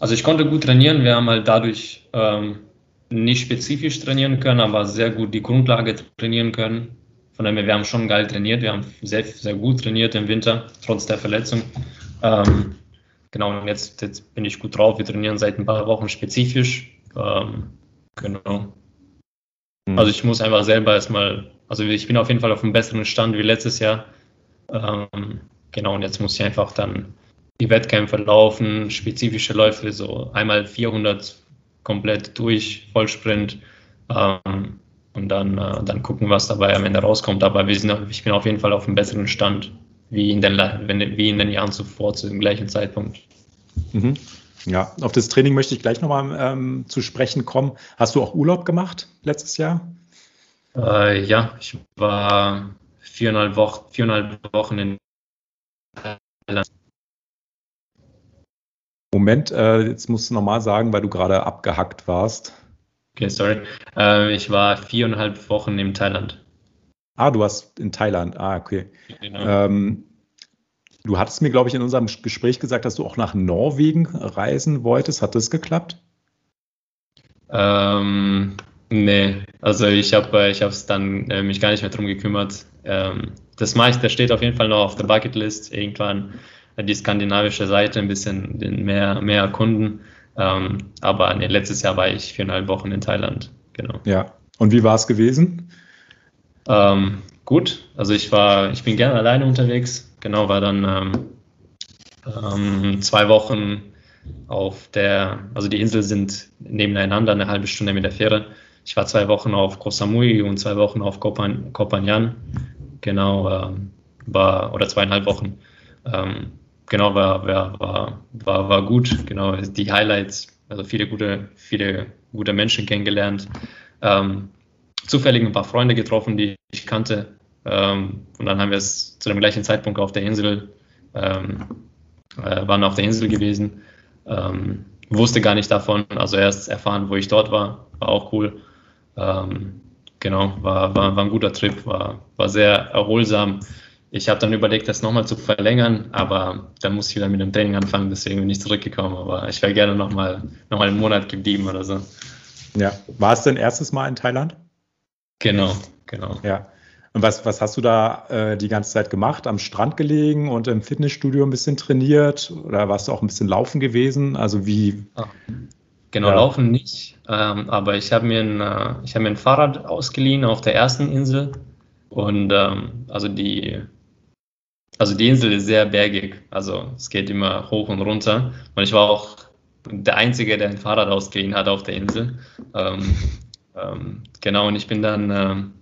Also ich konnte gut trainieren, wir haben halt dadurch ähm, nicht spezifisch trainieren können, aber sehr gut die Grundlage trainieren können. Von daher, wir haben schon geil trainiert, wir haben sehr, sehr gut trainiert im Winter, trotz der Verletzung. Ähm, genau, und jetzt, jetzt bin ich gut drauf, wir trainieren seit ein paar Wochen spezifisch. Ähm, genau. Mhm. Also ich muss einfach selber erstmal, also ich bin auf jeden Fall auf einem besseren Stand wie letztes Jahr. Ähm, genau, und jetzt muss ich einfach dann die Wettkämpfe laufen, spezifische Läufe, so einmal 400 komplett durch, Vollsprint ähm, und dann, äh, dann gucken, was dabei am Ende rauskommt. Aber wir sind, ich bin auf jeden Fall auf einem besseren Stand wie in den, wie in den Jahren zuvor zu dem gleichen Zeitpunkt. Mhm. Ja, auf das Training möchte ich gleich nochmal ähm, zu sprechen kommen. Hast du auch Urlaub gemacht letztes Jahr? Äh, ja, ich war viereinhalb, Wochen, viereinhalb Wochen in Thailand. Moment, äh, jetzt musst du nochmal sagen, weil du gerade abgehackt warst. Okay, sorry. Äh, ich war viereinhalb Wochen in Thailand. Ah, du warst in Thailand. Ah, okay. Genau. Ähm, Du hattest mir, glaube ich, in unserem Gespräch gesagt, dass du auch nach Norwegen reisen wolltest. Hat das geklappt? Ähm, nee, also ich habe äh, ich es dann äh, mich gar nicht mehr drum gekümmert. Ähm, das meiste das steht auf jeden Fall noch auf der Bucketlist. Irgendwann äh, die skandinavische Seite ein bisschen mehr, mehr erkunden. Ähm, aber nee, letztes Jahr war ich viereinhalb Wochen in Thailand. Genau. Ja. Und wie war es gewesen? Ähm, gut. Also ich war, ich bin gerne alleine unterwegs genau, war dann ähm, ähm, zwei Wochen auf der, also die Inseln sind nebeneinander, eine halbe Stunde mit der Fähre. Ich war zwei Wochen auf Koh Samui und zwei Wochen auf Koh Phangan. Genau, ähm, war, oder zweieinhalb Wochen. Ähm, genau, war, war, war, war, war gut. Genau, die Highlights, also viele gute, viele gute Menschen kennengelernt. Ähm, zufällig ein paar Freunde getroffen, die ich kannte. Ähm, und dann haben wir es zu dem gleichen Zeitpunkt auf der Insel, ähm, äh, waren auf der Insel gewesen. Ähm, wusste gar nicht davon, also erst erfahren, wo ich dort war, war auch cool. Ähm, genau, war, war, war ein guter Trip, war, war sehr erholsam. Ich habe dann überlegt, das nochmal zu verlängern, aber dann muss ich wieder mit dem Training anfangen, deswegen bin ich zurückgekommen. Aber ich wäre gerne nochmal noch mal einen Monat geblieben oder so. Ja, war es dein erstes Mal in Thailand? Genau, genau. Ja. Und was, was hast du da äh, die ganze Zeit gemacht? Am Strand gelegen und im Fitnessstudio ein bisschen trainiert? Oder warst du auch ein bisschen laufen gewesen? Also wie? Ah. Genau, ja. laufen nicht. Ähm, aber ich habe mir, ein, äh, hab mir ein Fahrrad ausgeliehen auf der ersten Insel. Und ähm, also die also die Insel ist sehr bergig, also es geht immer hoch und runter. Und ich war auch der Einzige, der ein Fahrrad ausgeliehen hat auf der Insel. Ähm, ähm, genau, und ich bin dann ähm,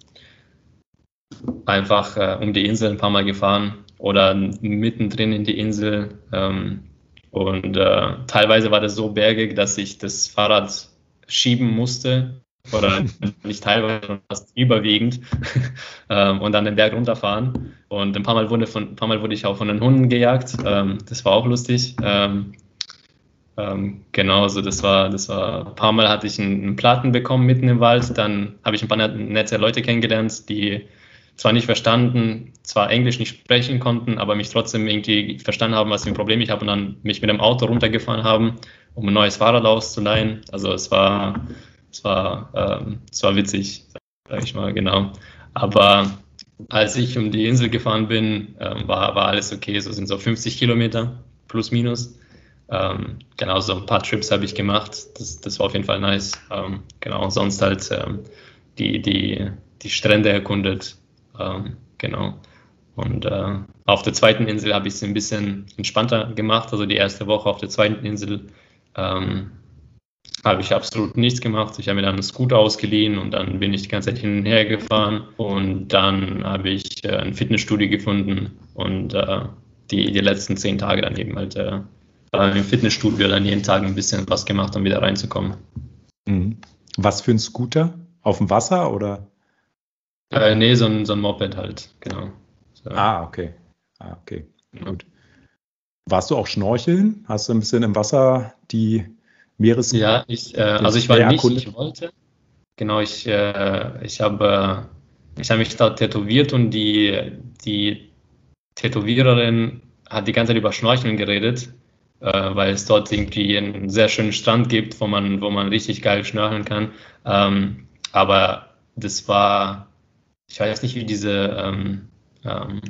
einfach äh, um die Insel ein paar Mal gefahren oder mittendrin in die Insel. Ähm, und äh, teilweise war das so bergig, dass ich das Fahrrad schieben musste oder (laughs) nicht teilweise, fast überwiegend (laughs) ähm, und dann den Berg runterfahren. Und ein paar Mal wurde, von, ein paar Mal wurde ich auch von den Hunden gejagt. Ähm, das war auch lustig. Ähm, ähm, genau, also das war, das war, ein paar Mal hatte ich einen, einen Platten bekommen mitten im Wald. Dann habe ich ein paar nette Leute kennengelernt, die zwar nicht verstanden, zwar Englisch nicht sprechen konnten, aber mich trotzdem irgendwie verstanden haben, was für ein Problem ich habe und dann mich mit dem Auto runtergefahren haben, um ein neues Fahrrad auszuleihen. Also es war, es war, ähm, es war witzig, sage ich mal, genau. Aber als ich um die Insel gefahren bin, ähm, war, war alles okay. So sind so 50 Kilometer plus minus. Ähm, genau, so ein paar Trips habe ich gemacht. Das, das war auf jeden Fall nice. Ähm, genau, sonst halt ähm, die, die, die Strände erkundet. Ähm, genau. Und äh, auf der zweiten Insel habe ich es ein bisschen entspannter gemacht. Also die erste Woche auf der zweiten Insel ähm, habe ich absolut nichts gemacht. Ich habe mir dann einen Scooter ausgeliehen und dann bin ich die ganze Zeit hin und her gefahren. Und dann habe ich äh, ein Fitnessstudio gefunden und äh, die, die letzten zehn Tage dann eben halt äh, im Fitnessstudio dann jeden Tag ein bisschen was gemacht, um wieder reinzukommen. Mhm. Was für ein Scooter? Auf dem Wasser oder? Äh, nee, so ein, so ein Moped halt, genau. So. Ah, okay. Ah, okay. Gut. Warst du auch schnorcheln? Hast du ein bisschen im Wasser die Meeres. Ja, ich, äh, also ich war nicht, ich wollte. Genau, ich, äh, ich habe ich hab mich da tätowiert und die, die Tätowiererin hat die ganze Zeit über Schnorcheln geredet, äh, weil es dort irgendwie einen sehr schönen Strand gibt, wo man, wo man richtig geil schnorcheln kann. Ähm, aber das war, ich weiß nicht, wie diese ähm, ähm,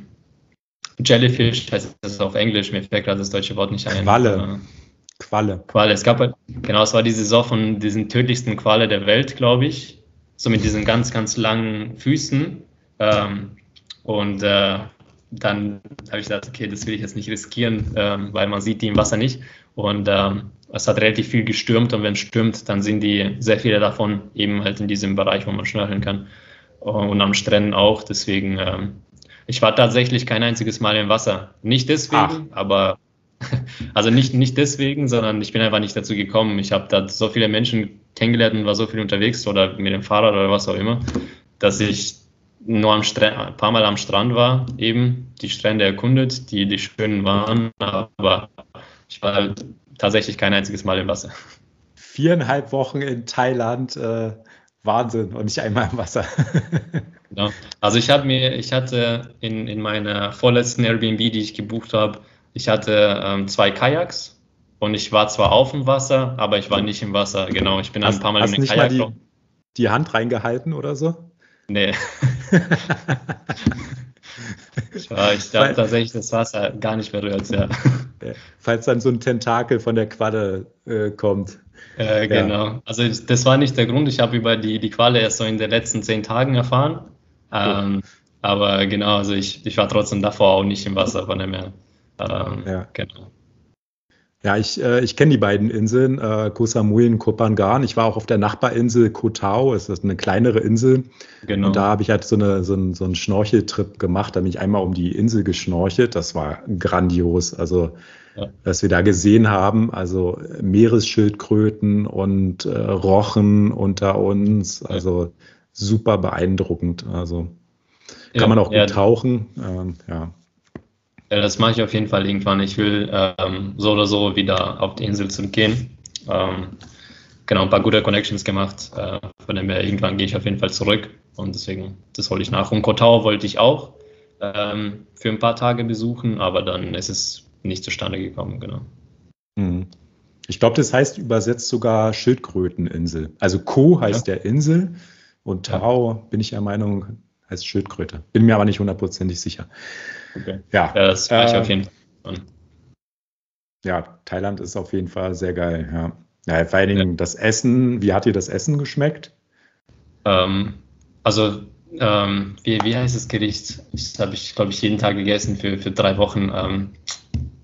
Jellyfish heißt das auf Englisch, mir fällt gerade das deutsche Wort nicht ein. Qualle. Qualle. Qualle. Es gab halt, genau, es war die Saison von diesen tödlichsten Qualle der Welt, glaube ich. So mit diesen ganz, ganz langen Füßen. Ähm, und äh, dann habe ich gedacht, okay, das will ich jetzt nicht riskieren, ähm, weil man sieht die im Wasser nicht. Und ähm, es hat relativ viel gestürmt und wenn es stürmt, dann sind die sehr viele davon eben halt in diesem Bereich, wo man schnörkeln kann. Und am Stränden auch. Deswegen, ähm, ich war tatsächlich kein einziges Mal im Wasser. Nicht deswegen, Ach. aber (laughs) also nicht, nicht deswegen, sondern ich bin einfach nicht dazu gekommen. Ich habe da so viele Menschen kennengelernt und war so viel unterwegs oder mit dem Fahrrad oder was auch immer, dass ich nur am Strand, ein paar Mal am Strand war, eben die Strände erkundet, die, die schönen waren, aber ich war halt tatsächlich kein einziges Mal im Wasser. Viereinhalb Wochen in Thailand, äh, Wahnsinn und nicht einmal im Wasser. (laughs) genau. Also ich habe mir, ich hatte in, in meiner vorletzten Airbnb, die ich gebucht habe, ich hatte ähm, zwei Kajaks und ich war zwar auf dem Wasser, aber ich war nicht im Wasser. Genau, ich bin hast, ein paar Mal in den Kajak. Mal die, die Hand reingehalten oder so? Nee. (laughs) ich habe tatsächlich das Wasser gar nicht berührt, ja. Falls dann so ein Tentakel von der Qualle äh, kommt. Äh, genau. Ja. Also das war nicht der Grund. Ich habe über die, die Qualle erst so in den letzten zehn Tagen erfahren. Ähm, aber genau, also ich, ich war trotzdem davor auch nicht im Wasser, von dem her. Ähm, ja. Genau. Ja, ich, äh, ich kenne die beiden Inseln, äh, Koh Samui und Koh Phangan. Ich war auch auf der Nachbarinsel Koh Tao, es ist eine kleinere Insel. Genau. Und da habe ich halt so, eine, so, einen, so einen Schnorcheltrip gemacht. Da bin ich einmal um die Insel geschnorchelt. Das war grandios. Also, ja. was wir da gesehen haben, also Meeresschildkröten und äh, Rochen unter uns. Also super beeindruckend. Also kann ja, man auch gut tauchen. Ähm, ja. Ja, das mache ich auf jeden Fall irgendwann. Ich will ähm, so oder so wieder auf die Insel zurückgehen. Ähm, genau, ein paar gute Connections gemacht. Äh, von dem her, irgendwann gehe ich auf jeden Fall zurück. Und deswegen, das wollte ich nach. Und Kotau wollte ich auch ähm, für ein paar Tage besuchen, aber dann ist es nicht zustande gekommen, genau. Mhm. Ich glaube, das heißt übersetzt sogar Schildkröteninsel. Also Ko heißt ja. der Insel und Tau, ja. bin ich der Meinung, heißt Schildkröte. Bin mir aber nicht hundertprozentig sicher. Okay. Ja, ja das war ich auf ähm, jeden Fall. Ja, Thailand ist auf jeden Fall sehr geil, ja. Ja, vor allen Dingen ja. das Essen, wie hat dir das Essen geschmeckt? Ähm, also, ähm, wie, wie heißt das Gericht? Das habe ich, glaube ich, jeden Tag gegessen für, für drei Wochen. Ähm,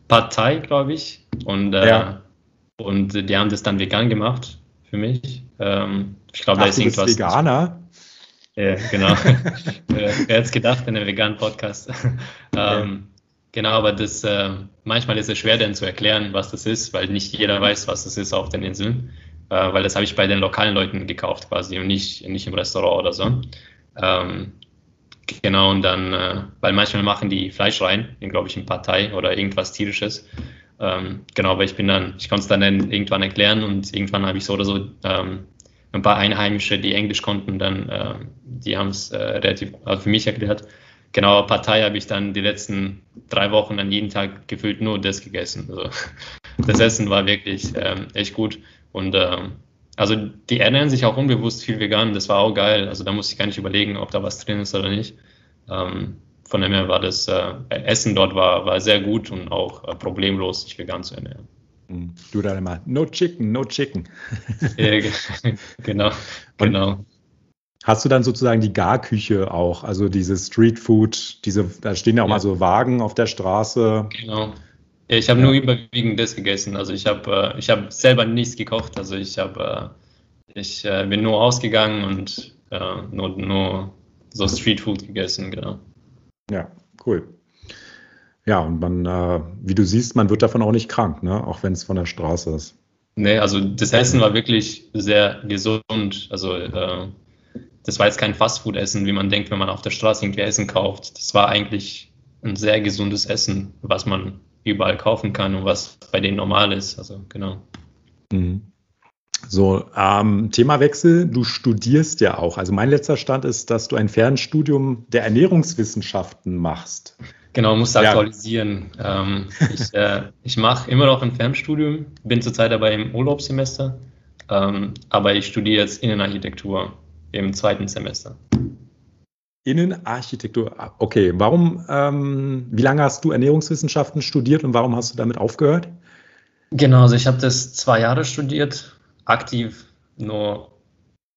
Pad Thai, glaube ich. Und, äh, ja. und die haben das dann vegan gemacht für mich. Ähm, ich glaube, da ist irgendwas. Veganer? Ja, genau. (laughs) Wer hätte es gedacht in einem veganen Podcast? (laughs) ähm, genau, aber das äh, manchmal ist es schwer, dann zu erklären, was das ist, weil nicht jeder weiß, was das ist auf den Inseln. Äh, weil das habe ich bei den lokalen Leuten gekauft quasi und nicht, nicht im Restaurant oder so. Ähm, genau, und dann, äh, weil manchmal machen die Fleisch rein, glaube ich, in Partei oder irgendwas tierisches. Ähm, genau, aber ich bin dann, ich konnte es dann irgendwann erklären und irgendwann habe ich so oder so ähm, ein paar Einheimische, die Englisch konnten, dann, äh, die haben es äh, relativ also für mich erklärt. Genau, Partei habe ich dann die letzten drei Wochen an jeden Tag gefühlt nur das gegessen. Also, (laughs) das Essen war wirklich ähm, echt gut. Und ähm, also die ernähren sich auch unbewusst viel vegan, das war auch geil. Also da musste ich gar nicht überlegen, ob da was drin ist oder nicht. Ähm, von dem her war das äh, Essen dort war, war sehr gut und auch äh, problemlos, sich vegan zu ernähren. Du dann immer, no chicken, no chicken. (laughs) ja, (laughs) genau, genau. Hast du dann sozusagen die Garküche auch, also diese Streetfood, diese, da stehen ja auch ja. mal so Wagen auf der Straße. Genau. Ja, ich habe nur überwiegend das gegessen. Also ich habe äh, ich hab selber nichts gekocht. Also ich habe äh, ich äh, bin nur ausgegangen und äh, nur, nur so Streetfood gegessen, genau. Ja, cool. Ja, und man, äh, wie du siehst, man wird davon auch nicht krank, ne? auch wenn es von der Straße ist. Nee, also das Essen war wirklich sehr gesund. Also äh, das war jetzt kein Fastfood-Essen, wie man denkt, wenn man auf der Straße irgendwie Essen kauft. Das war eigentlich ein sehr gesundes Essen, was man überall kaufen kann und was bei denen normal ist. Also genau. Mhm. So, ähm, Themawechsel, du studierst ja auch. Also mein letzter Stand ist, dass du ein Fernstudium der Ernährungswissenschaften machst. Genau, muss aktualisieren. Ja. Ähm, ich äh, ich mache immer noch ein Fernstudium, bin zurzeit dabei im Urlaubssemester, ähm, aber ich studiere jetzt Innenarchitektur im zweiten Semester. Innenarchitektur, okay. Warum, ähm, wie lange hast du Ernährungswissenschaften studiert und warum hast du damit aufgehört? Genau, also ich habe das zwei Jahre studiert, aktiv nur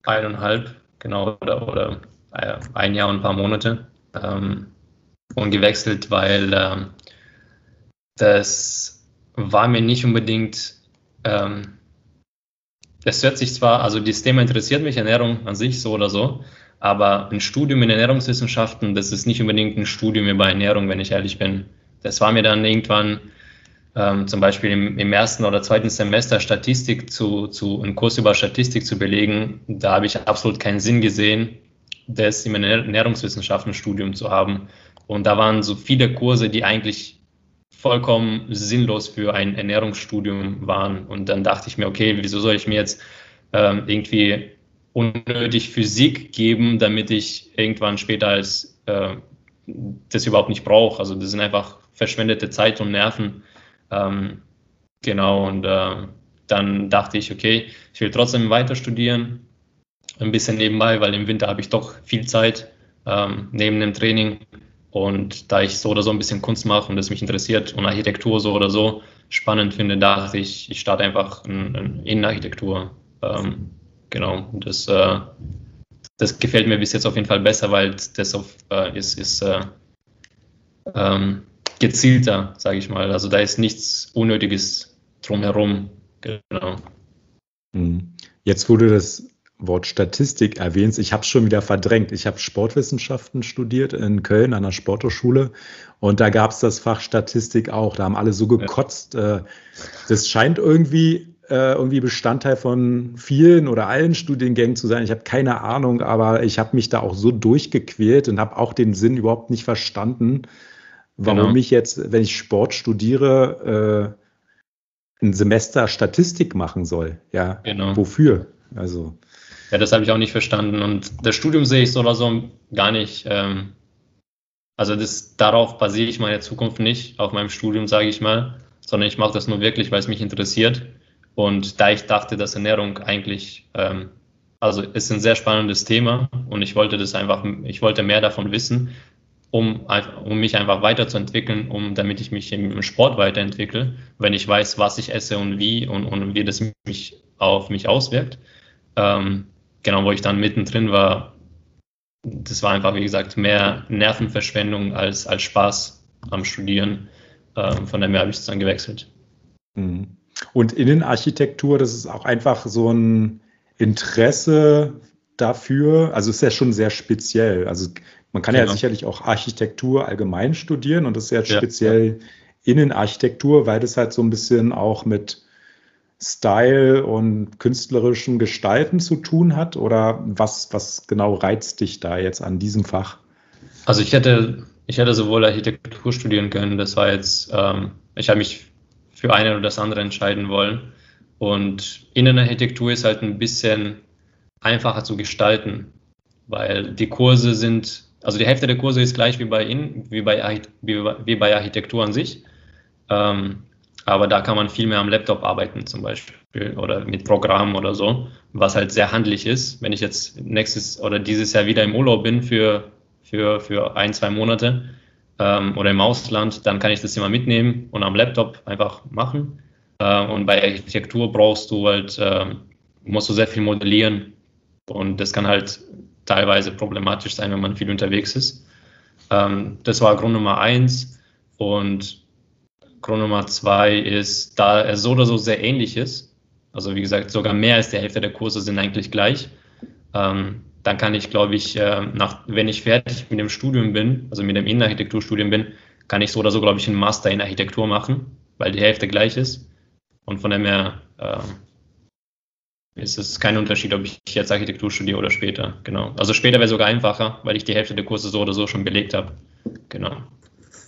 eineinhalb, genau, oder, oder äh, ein Jahr und ein paar Monate. Ähm, und gewechselt, weil ähm, das war mir nicht unbedingt, ähm, das hört sich zwar, also das Thema interessiert mich, Ernährung an sich so oder so, aber ein Studium in Ernährungswissenschaften, das ist nicht unbedingt ein Studium über Ernährung, wenn ich ehrlich bin. Das war mir dann irgendwann ähm, zum Beispiel im, im, ersten oder zweiten Semester Statistik zu, zu, einen Kurs über Statistik zu belegen. Da habe ich absolut keinen Sinn gesehen, das im Ernährungswissenschaften-Studium zu haben. Und da waren so viele Kurse, die eigentlich vollkommen sinnlos für ein Ernährungsstudium waren. Und dann dachte ich mir, okay, wieso soll ich mir jetzt ähm, irgendwie unnötig Physik geben, damit ich irgendwann später als äh, das überhaupt nicht brauche. Also das sind einfach verschwendete Zeit und Nerven. Ähm, genau, und äh, dann dachte ich, okay, ich will trotzdem weiter studieren, ein bisschen nebenbei, weil im Winter habe ich doch viel Zeit ähm, neben dem Training und da ich so oder so ein bisschen Kunst mache und es mich interessiert und Architektur so oder so spannend finde, dachte ich, ich starte einfach in, in Innenarchitektur. Ähm, genau, das, äh, das gefällt mir bis jetzt auf jeden Fall besser, weil das auf, äh, ist, ist äh, ähm, gezielter, sage ich mal. Also da ist nichts Unnötiges drumherum. Genau. Mhm. Jetzt wurde das Wort Statistik erwähnst, ich habe es schon wieder verdrängt. Ich habe Sportwissenschaften studiert in Köln an der Sporthochschule und da gab es das Fach Statistik auch. Da haben alle so gekotzt. Ja. Äh, das scheint irgendwie, äh, irgendwie Bestandteil von vielen oder allen Studiengängen zu sein. Ich habe keine Ahnung, aber ich habe mich da auch so durchgequält und habe auch den Sinn überhaupt nicht verstanden, warum genau. ich jetzt, wenn ich Sport studiere, äh, ein Semester Statistik machen soll. Ja, genau. wofür? Also ja, das habe ich auch nicht verstanden. Und das Studium sehe ich so oder so gar nicht. Ähm, also das, darauf basiere ich meine Zukunft nicht, auf meinem Studium, sage ich mal, sondern ich mache das nur wirklich, weil es mich interessiert. Und da ich dachte, dass Ernährung eigentlich, ähm, also ist ein sehr spannendes Thema und ich wollte das einfach, ich wollte mehr davon wissen, um, um mich einfach weiterzuentwickeln, um damit ich mich im Sport weiterentwickle, wenn ich weiß, was ich esse und wie und, und wie das mich auf mich auswirkt. Ähm, genau, wo ich dann mittendrin war, das war einfach, wie gesagt, mehr Nervenverschwendung als, als Spaß am Studieren. Ähm, von daher habe ich es dann gewechselt. Mhm. Und Innenarchitektur, das ist auch einfach so ein Interesse dafür. Also ist ja schon sehr speziell. Also man kann genau. ja sicherlich auch Architektur allgemein studieren und das ist ja, ja speziell ja. Innenarchitektur, weil das halt so ein bisschen auch mit Style und künstlerischen Gestalten zu tun hat? Oder was, was genau reizt dich da jetzt an diesem Fach? Also ich hätte, ich hätte sowohl Architektur studieren können, das war jetzt, ähm, ich habe mich für eine oder das andere entscheiden wollen. Und Innenarchitektur ist halt ein bisschen einfacher zu gestalten, weil die Kurse sind, also die Hälfte der Kurse ist gleich wie bei, Innen, wie bei, wie bei Architektur an sich. Ähm, aber da kann man viel mehr am Laptop arbeiten zum Beispiel oder mit Programmen oder so, was halt sehr handlich ist. Wenn ich jetzt nächstes oder dieses Jahr wieder im Urlaub bin für, für, für ein, zwei Monate ähm, oder im Ausland, dann kann ich das immer mitnehmen und am Laptop einfach machen. Äh, und bei Architektur brauchst du halt, äh, musst du sehr viel modellieren und das kann halt teilweise problematisch sein, wenn man viel unterwegs ist. Ähm, das war Grund Nummer eins und Grund Nummer zwei ist, da er so oder so sehr ähnlich ist, also wie gesagt, sogar mehr als die Hälfte der Kurse sind eigentlich gleich, ähm, dann kann ich, glaube ich, äh, nach, wenn ich fertig mit dem Studium bin, also mit dem Innenarchitekturstudium bin, kann ich so oder so, glaube ich, einen Master in Architektur machen, weil die Hälfte gleich ist. Und von dem her äh, ist es kein Unterschied, ob ich jetzt Architektur studiere oder später. Genau. Also später wäre sogar einfacher, weil ich die Hälfte der Kurse so oder so schon belegt habe. Genau.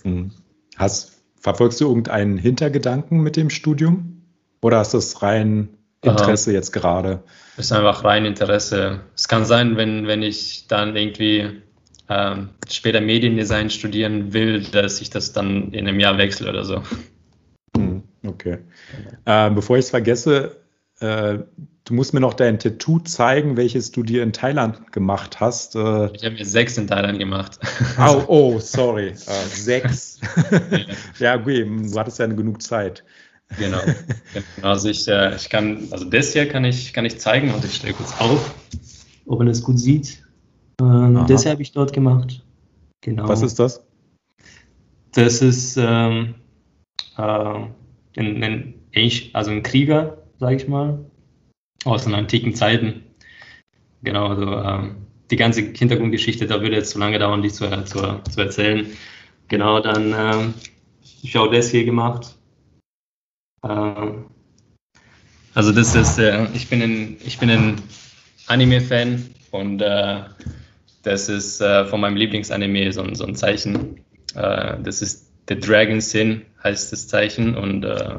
Hm. Hast Verfolgst du irgendeinen Hintergedanken mit dem Studium? Oder ist das rein Interesse jetzt gerade? Es ist einfach rein Interesse. Es kann sein, wenn, wenn ich dann irgendwie ähm, später Mediendesign studieren will, dass ich das dann in einem Jahr wechsle oder so. Hm, okay. Äh, bevor ich es vergesse, äh, du musst mir noch dein Tattoo zeigen, welches du dir in Thailand gemacht hast. Äh, ich habe mir sechs in Thailand gemacht. Oh, oh sorry. Uh, (laughs) sechs. ja, okay, du hattest ja genug Zeit. Genau. (laughs) genau. Also ich, äh, ich kann, also das hier kann ich, kann ich zeigen und ich stelle kurz auf, ob man es gut sieht. Ähm, das habe ich dort gemacht. Genau. Was ist das? Das ist ähm, äh, ein, ein, also ein Krieger, sage ich mal, aus den antiken Zeiten. Genau, also ähm, die ganze Hintergrundgeschichte, da würde jetzt zu lange dauern, die zu, zu, zu erzählen. Genau, dann ähm, ich habe das hier gemacht. Ähm, also das ist, äh, ich bin ein, ich bin ein Anime-Fan und äh, das ist äh, von meinem Lieblingsanime so, so ein Zeichen. Äh, das ist The Dragon Sin heißt das Zeichen und äh,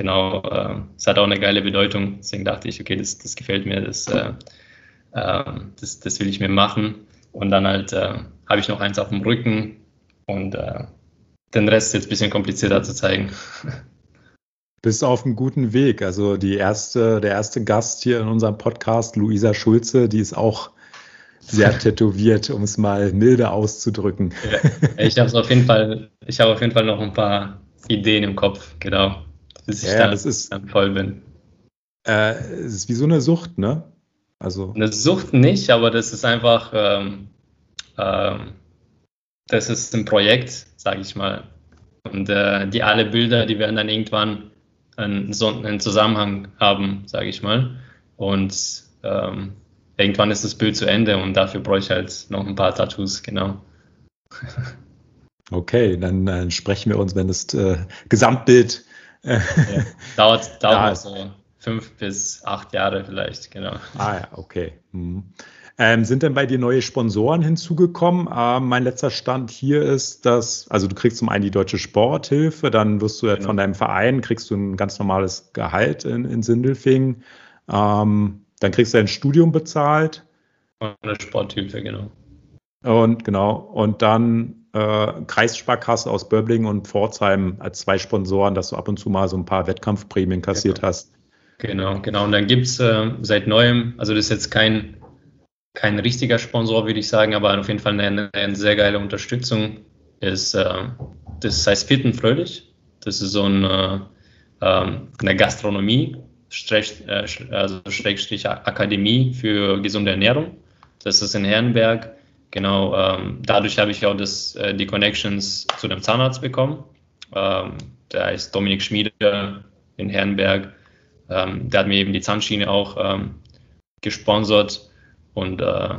genau, äh, es hat auch eine geile Bedeutung. Deswegen dachte ich, okay, das, das gefällt mir, das, äh, äh, das, das will ich mir machen. Und dann halt äh, habe ich noch eins auf dem Rücken und äh, den Rest ist jetzt ein bisschen komplizierter zu zeigen. (laughs) Bist auf einem guten Weg. Also die erste, der erste Gast hier in unserem Podcast, Luisa Schulze, die ist auch sehr (laughs) tätowiert, um es mal milde auszudrücken. Ja, ich habe auf jeden Fall, ich habe auf jeden Fall noch ein paar Ideen im Kopf, genau bis ich ja, dann, das ist, dann voll bin. Äh, es ist wie so eine Sucht, ne? Also. Eine Sucht nicht, aber das ist einfach, ähm, ähm, das ist ein Projekt, sage ich mal. Und äh, die alle Bilder, die werden dann irgendwann einen, so einen Zusammenhang haben, sage ich mal. Und ähm, irgendwann ist das Bild zu Ende und dafür brauche ich halt noch ein paar Tattoos, genau. (laughs) Okay, dann, dann äh, sprechen wir uns, wenn das äh, Gesamtbild ja, (laughs) dauert dauert ja. so fünf bis acht Jahre vielleicht, genau. Ah ja, okay. Mhm. Ähm, sind denn bei dir neue Sponsoren hinzugekommen? Ähm, mein letzter Stand hier ist, dass, also du kriegst zum einen die Deutsche Sporthilfe, dann wirst du genau. von deinem Verein, kriegst du ein ganz normales Gehalt in, in Sindelfingen, ähm, dann kriegst du ein Studium bezahlt. Und eine Sporthilfe, genau. Und genau, und dann äh, Kreissparkasse aus Böblingen und Pforzheim als zwei Sponsoren, dass du ab und zu mal so ein paar Wettkampfprämien kassiert genau. hast. Genau, genau. Und dann gibt es äh, seit neuem, also das ist jetzt kein, kein richtiger Sponsor, würde ich sagen, aber auf jeden Fall eine, eine sehr geile Unterstützung, ist, äh, das heißt Fit und Fröhlich. Das ist so ein, äh, ähm, eine Gastronomie äh, also Schrägstrich Akademie für gesunde Ernährung. Das ist in Herrenberg. Genau, ähm, dadurch habe ich auch das, äh, die Connections zu dem Zahnarzt bekommen. Ähm, der heißt Dominik Schmiede in Herrenberg. Ähm, der hat mir eben die Zahnschiene auch ähm, gesponsert. Und äh,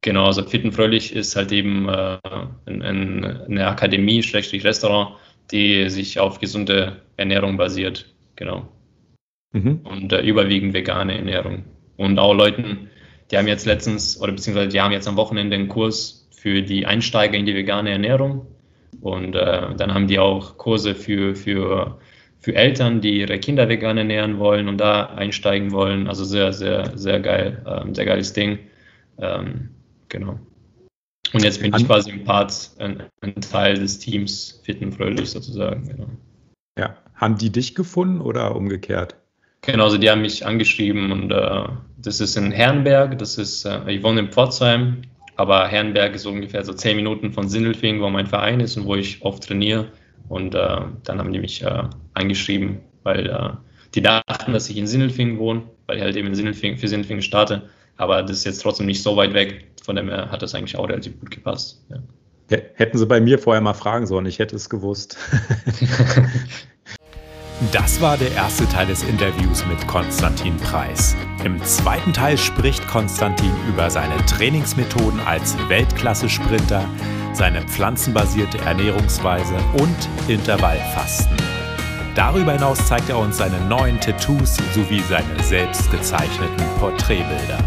genau, also Fit Fröhlich ist halt eben äh, in, in eine Akademie, Schrägstrich Restaurant, die sich auf gesunde Ernährung basiert. Genau. Mhm. Und äh, überwiegend vegane Ernährung. Und auch Leuten, die haben jetzt letztens, oder beziehungsweise die haben jetzt am Wochenende einen Kurs für die Einsteiger in die vegane Ernährung. Und äh, dann haben die auch Kurse für, für, für Eltern, die ihre Kinder vegan ernähren wollen und da einsteigen wollen. Also sehr, sehr, sehr geil, ähm, sehr geiles Ding. Ähm, genau. Und jetzt bin ich quasi ein Part, ein, ein Teil des Teams Fit und Fröhlich sozusagen. Genau. Ja, haben die dich gefunden oder umgekehrt? Genau, also die haben mich angeschrieben und äh, das ist in Herrenberg, das ist, äh, ich wohne in Pforzheim, aber Herrenberg ist ungefähr so zehn Minuten von Sindelfingen, wo mein Verein ist und wo ich oft trainiere. Und äh, dann haben die mich äh, angeschrieben, weil äh, die dachten, dass ich in Sindelfingen wohne, weil ich halt eben in Sindelfingen, für Sindelfingen starte. Aber das ist jetzt trotzdem nicht so weit weg. Von dem her hat das eigentlich auch relativ gut gepasst. Ja. Hätten sie bei mir vorher mal fragen sollen, ich hätte es gewusst. (laughs) (laughs) Das war der erste Teil des Interviews mit Konstantin Preis. Im zweiten Teil spricht Konstantin über seine Trainingsmethoden als Weltklasse-Sprinter, seine pflanzenbasierte Ernährungsweise und Intervallfasten. Darüber hinaus zeigt er uns seine neuen Tattoos sowie seine selbst gezeichneten Porträtbilder.